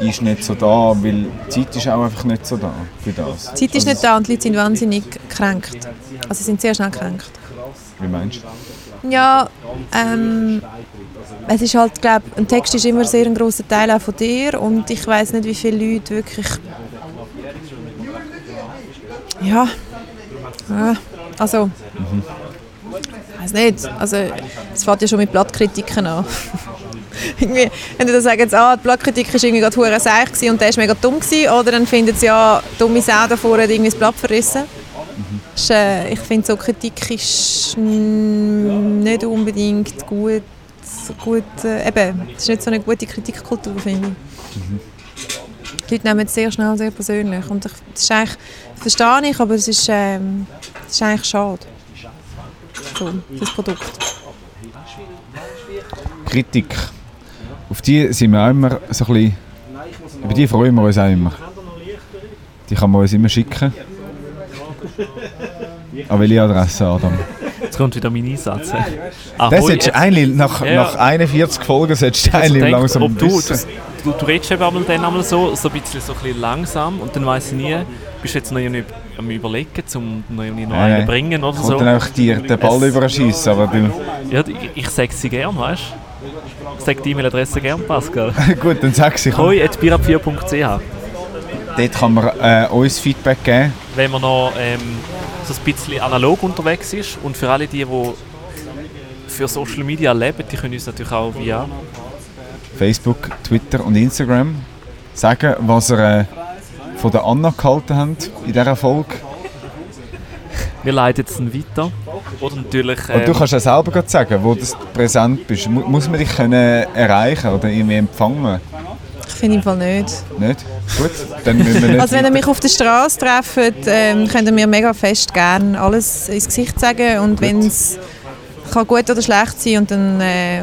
ist nicht so da, weil die Zeit ist auch einfach nicht so da für das. Die Zeit ist nicht da und die Leute sind wahnsinnig gekränkt. Also sie sind sehr schnell gekränkt. Wie meinst du? Ja, ähm, es ist halt, glaube ein Text ist immer sehr ein großer Teil auch von dir und ich weiß nicht, wie viele Leute wirklich, ja, ja also, ich weiß nicht, also es fängt ja schon mit Blattkritiken an. irgendwie, entweder sagen sie, ah, die Blattkritik war irgendwie gerade seich und der war mega dumm gewesen, oder dann finden sie, ja, dumme Sau davor hat irgendwie das Blatt verrissen. Äh, ich finde, so Kritik ist nicht unbedingt gut. gut äh, eben, es ist nicht so eine gute Kritikkultur, finde ich. Die Leute nehmen es sehr schnell sehr persönlich. Und ich, das ist eigentlich, das verstehe ich, aber es ist, ähm, ist eigentlich schade. So, das Produkt. Kritik. Auf die sind wir auch immer so ein bisschen, über die freuen wir uns auch immer. Die kann man uns immer schicken. An welche Adresse, Adam? Jetzt kommt wieder mein Einsatz. Das Ahoi, solltest du eigentlich, nach, Ja. nach 41 Folgen solltest du Also eigentlich langsam ob du, wissen. das, du, du redest eben einmal dann einmal so, so ein bisschen, so ein bisschen langsam und dann weiss ich nie, bist du jetzt noch irgendwie am überlegen, um noch irgendwie noch Ja, einen bringen oder Kommt so. dann einfach dir den Ball überschießen, aber du... Ja, ich, ich sage sie gern, weißt du? Ich sage die E-Mail-Adresse gern, Pascal. Gut, dann sag sie, komm. hoi.birab4.ch Dort kann man äh, uns Feedback geben. Wenn man noch ähm, so ein bisschen analog unterwegs ist und für alle die, die für Social Media leben, die können uns natürlich auch via Facebook, Twitter und Instagram sagen, was ihr äh, von der Anna gehalten habt in dieser Folge. Wir leiten es dann weiter. Oder natürlich. Und du ähm, kannst ja selber sagen, wo du präsent bist. Mu muss man dich können erreichen oder irgendwie empfangen? Ich finde im Fall nicht. Nicht? Gut, dann müssen wir nicht Also wenn ihr mich auf der Straße trefft, ähm, könnt ihr mir mega fest gerne alles ins Gesicht sagen und wenn es kann gut oder schlecht sein und dann äh,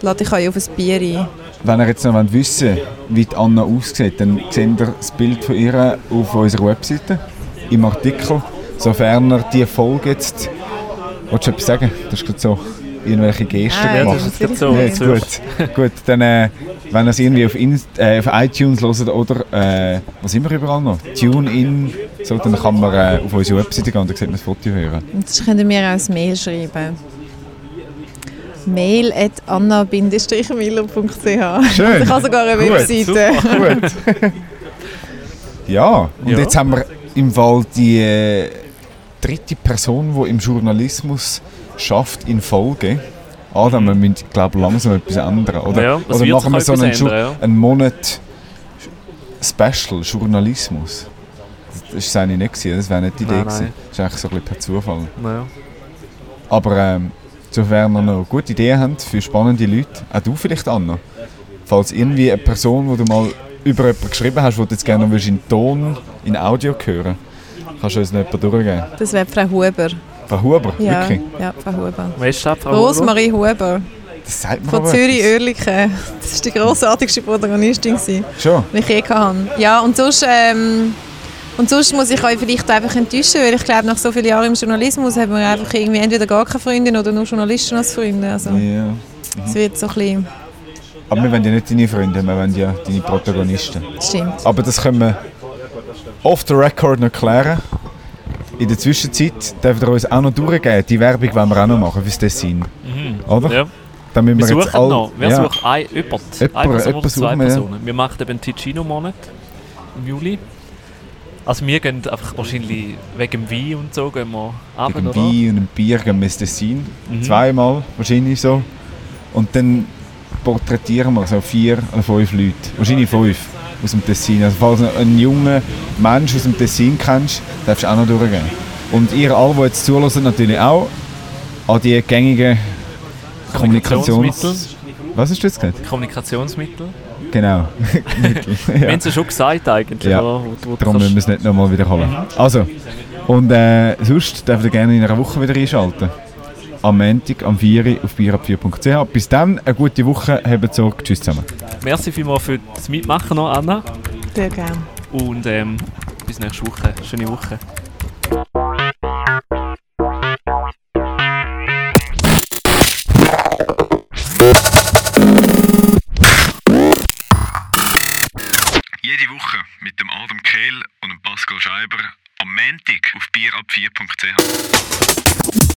lade ich euch auf ein Bier ein. Wenn ihr jetzt noch wollt wissen wie die Anna aussieht, dann seht ihr das Bild von ihr auf unserer Webseite, im Artikel. Sofern ihr die Folge jetzt... Wolltest du etwas sagen? Das ist gerade so irgendwelche Gesten Ah, ja, gemacht. das ist so. So. gut. gut, dann, äh, wenn ihr es irgendwie auf, Inst äh, auf iTunes hört oder, äh, was sind wir überall noch? TuneIn, so, dann kann man äh, auf unsere Webseite gehen und dann sieht man das Foto hören. Und das könnt ihr mir auch ein Mail schreiben. mail at anna-miller.ch Schön. Ich habe sogar eine Gut, Webseite. Gut. ja, und Ja. jetzt haben wir im Fall die äh, dritte Person, die im Journalismus schafft, in Folge. Adam, wir müssen, glaube langsam etwas ändern. Oder, Ja, oder machen wir so einen, ändern, ja. einen Monat Special Journalismus. Das war eigentlich nicht, gewesen, das wäre nicht die Idee. Nein, gewesen. nein. Das ist eigentlich so ein bisschen per Zufall. Naja. Aber ähm, sofern ihr noch gute Ideen habt für spannende Leute, auch du vielleicht, Anna, falls irgendwie eine Person, die du mal über jemanden geschrieben hast, die du jetzt gerne noch in Ton, in Audio hören kannst du uns noch jemanden durchgeben. Das wäre Frau Huber. Frau Huber, Ja, wirklich? ja Frau Huber. Wer ist das, Frau Huber? Rosmarie Huber Das sagt man von aber Zürich etwas. Oerlikon. Das war die grossartigste Protagonistin, gewesen, Schon? die ich je hatte. Ja, und sonst, ähm, und sonst muss ich euch vielleicht einfach enttäuschen, weil ich glaube, nach so vielen Jahren im Journalismus haben wir einfach irgendwie entweder gar keine Freundin oder nur Journalisten als Freunde. Also, Ja. es wird so ein bisschen... Aber wir wollen ja nicht deine Freunde, wir wollen ja deine Protagonisten. Stimmt. Aber das können wir off the record noch klären. In der Zwischenzeit dürft ihr uns auch noch durchgeben. Die Werbung wollen wir auch noch machen fürs Dessin. Mhm. Oder? Ja. Dann Wir wir, jetzt suchen all- noch. Wer ja. sucht ein, jemand? Jemand, Eine Person oder zwei suchen wir, ja. Personen. Wir machen eben Ticino-Monat im Juli. Also wir gehen einfach wahrscheinlich wegen dem Wein und so gehen wir runter, Wegen oder? Wein und einem Bier gehen wir ins Tessin. Mhm. Zweimal wahrscheinlich so. Und dann porträtieren wir so vier oder fünf Leute. Wahrscheinlich fünf aus dem Tessin. Also falls du einen jungen Mensch aus dem Tessin kennst, darfst du auch noch durchgehen. Und ihr alle, die jetzt zulassen, natürlich auch an die gängigen Kommunikations... Was hast du jetzt gesagt? Kommunikationsmittel. Genau. Mittel. Wir haben es ja schon gesagt eigentlich. Ja. Wo, wo Darum müssen wir es nicht nochmal wiederholen. Also, und äh, sonst dürft ihr gerne in einer Woche wieder einschalten. Am Montag, am 4 Uhr auf bierab4.ch. Bis dann, eine gute Woche, habt Sorge, tschüss zusammen. Merci vielmals für das Mitmachen noch, Anna. Sehr gerne. Und ähm, bis nächste Woche. Schöne Woche. Jede Woche mit dem Adam Kehl und dem Pascal Scheiber am Montag auf bierab4.ch.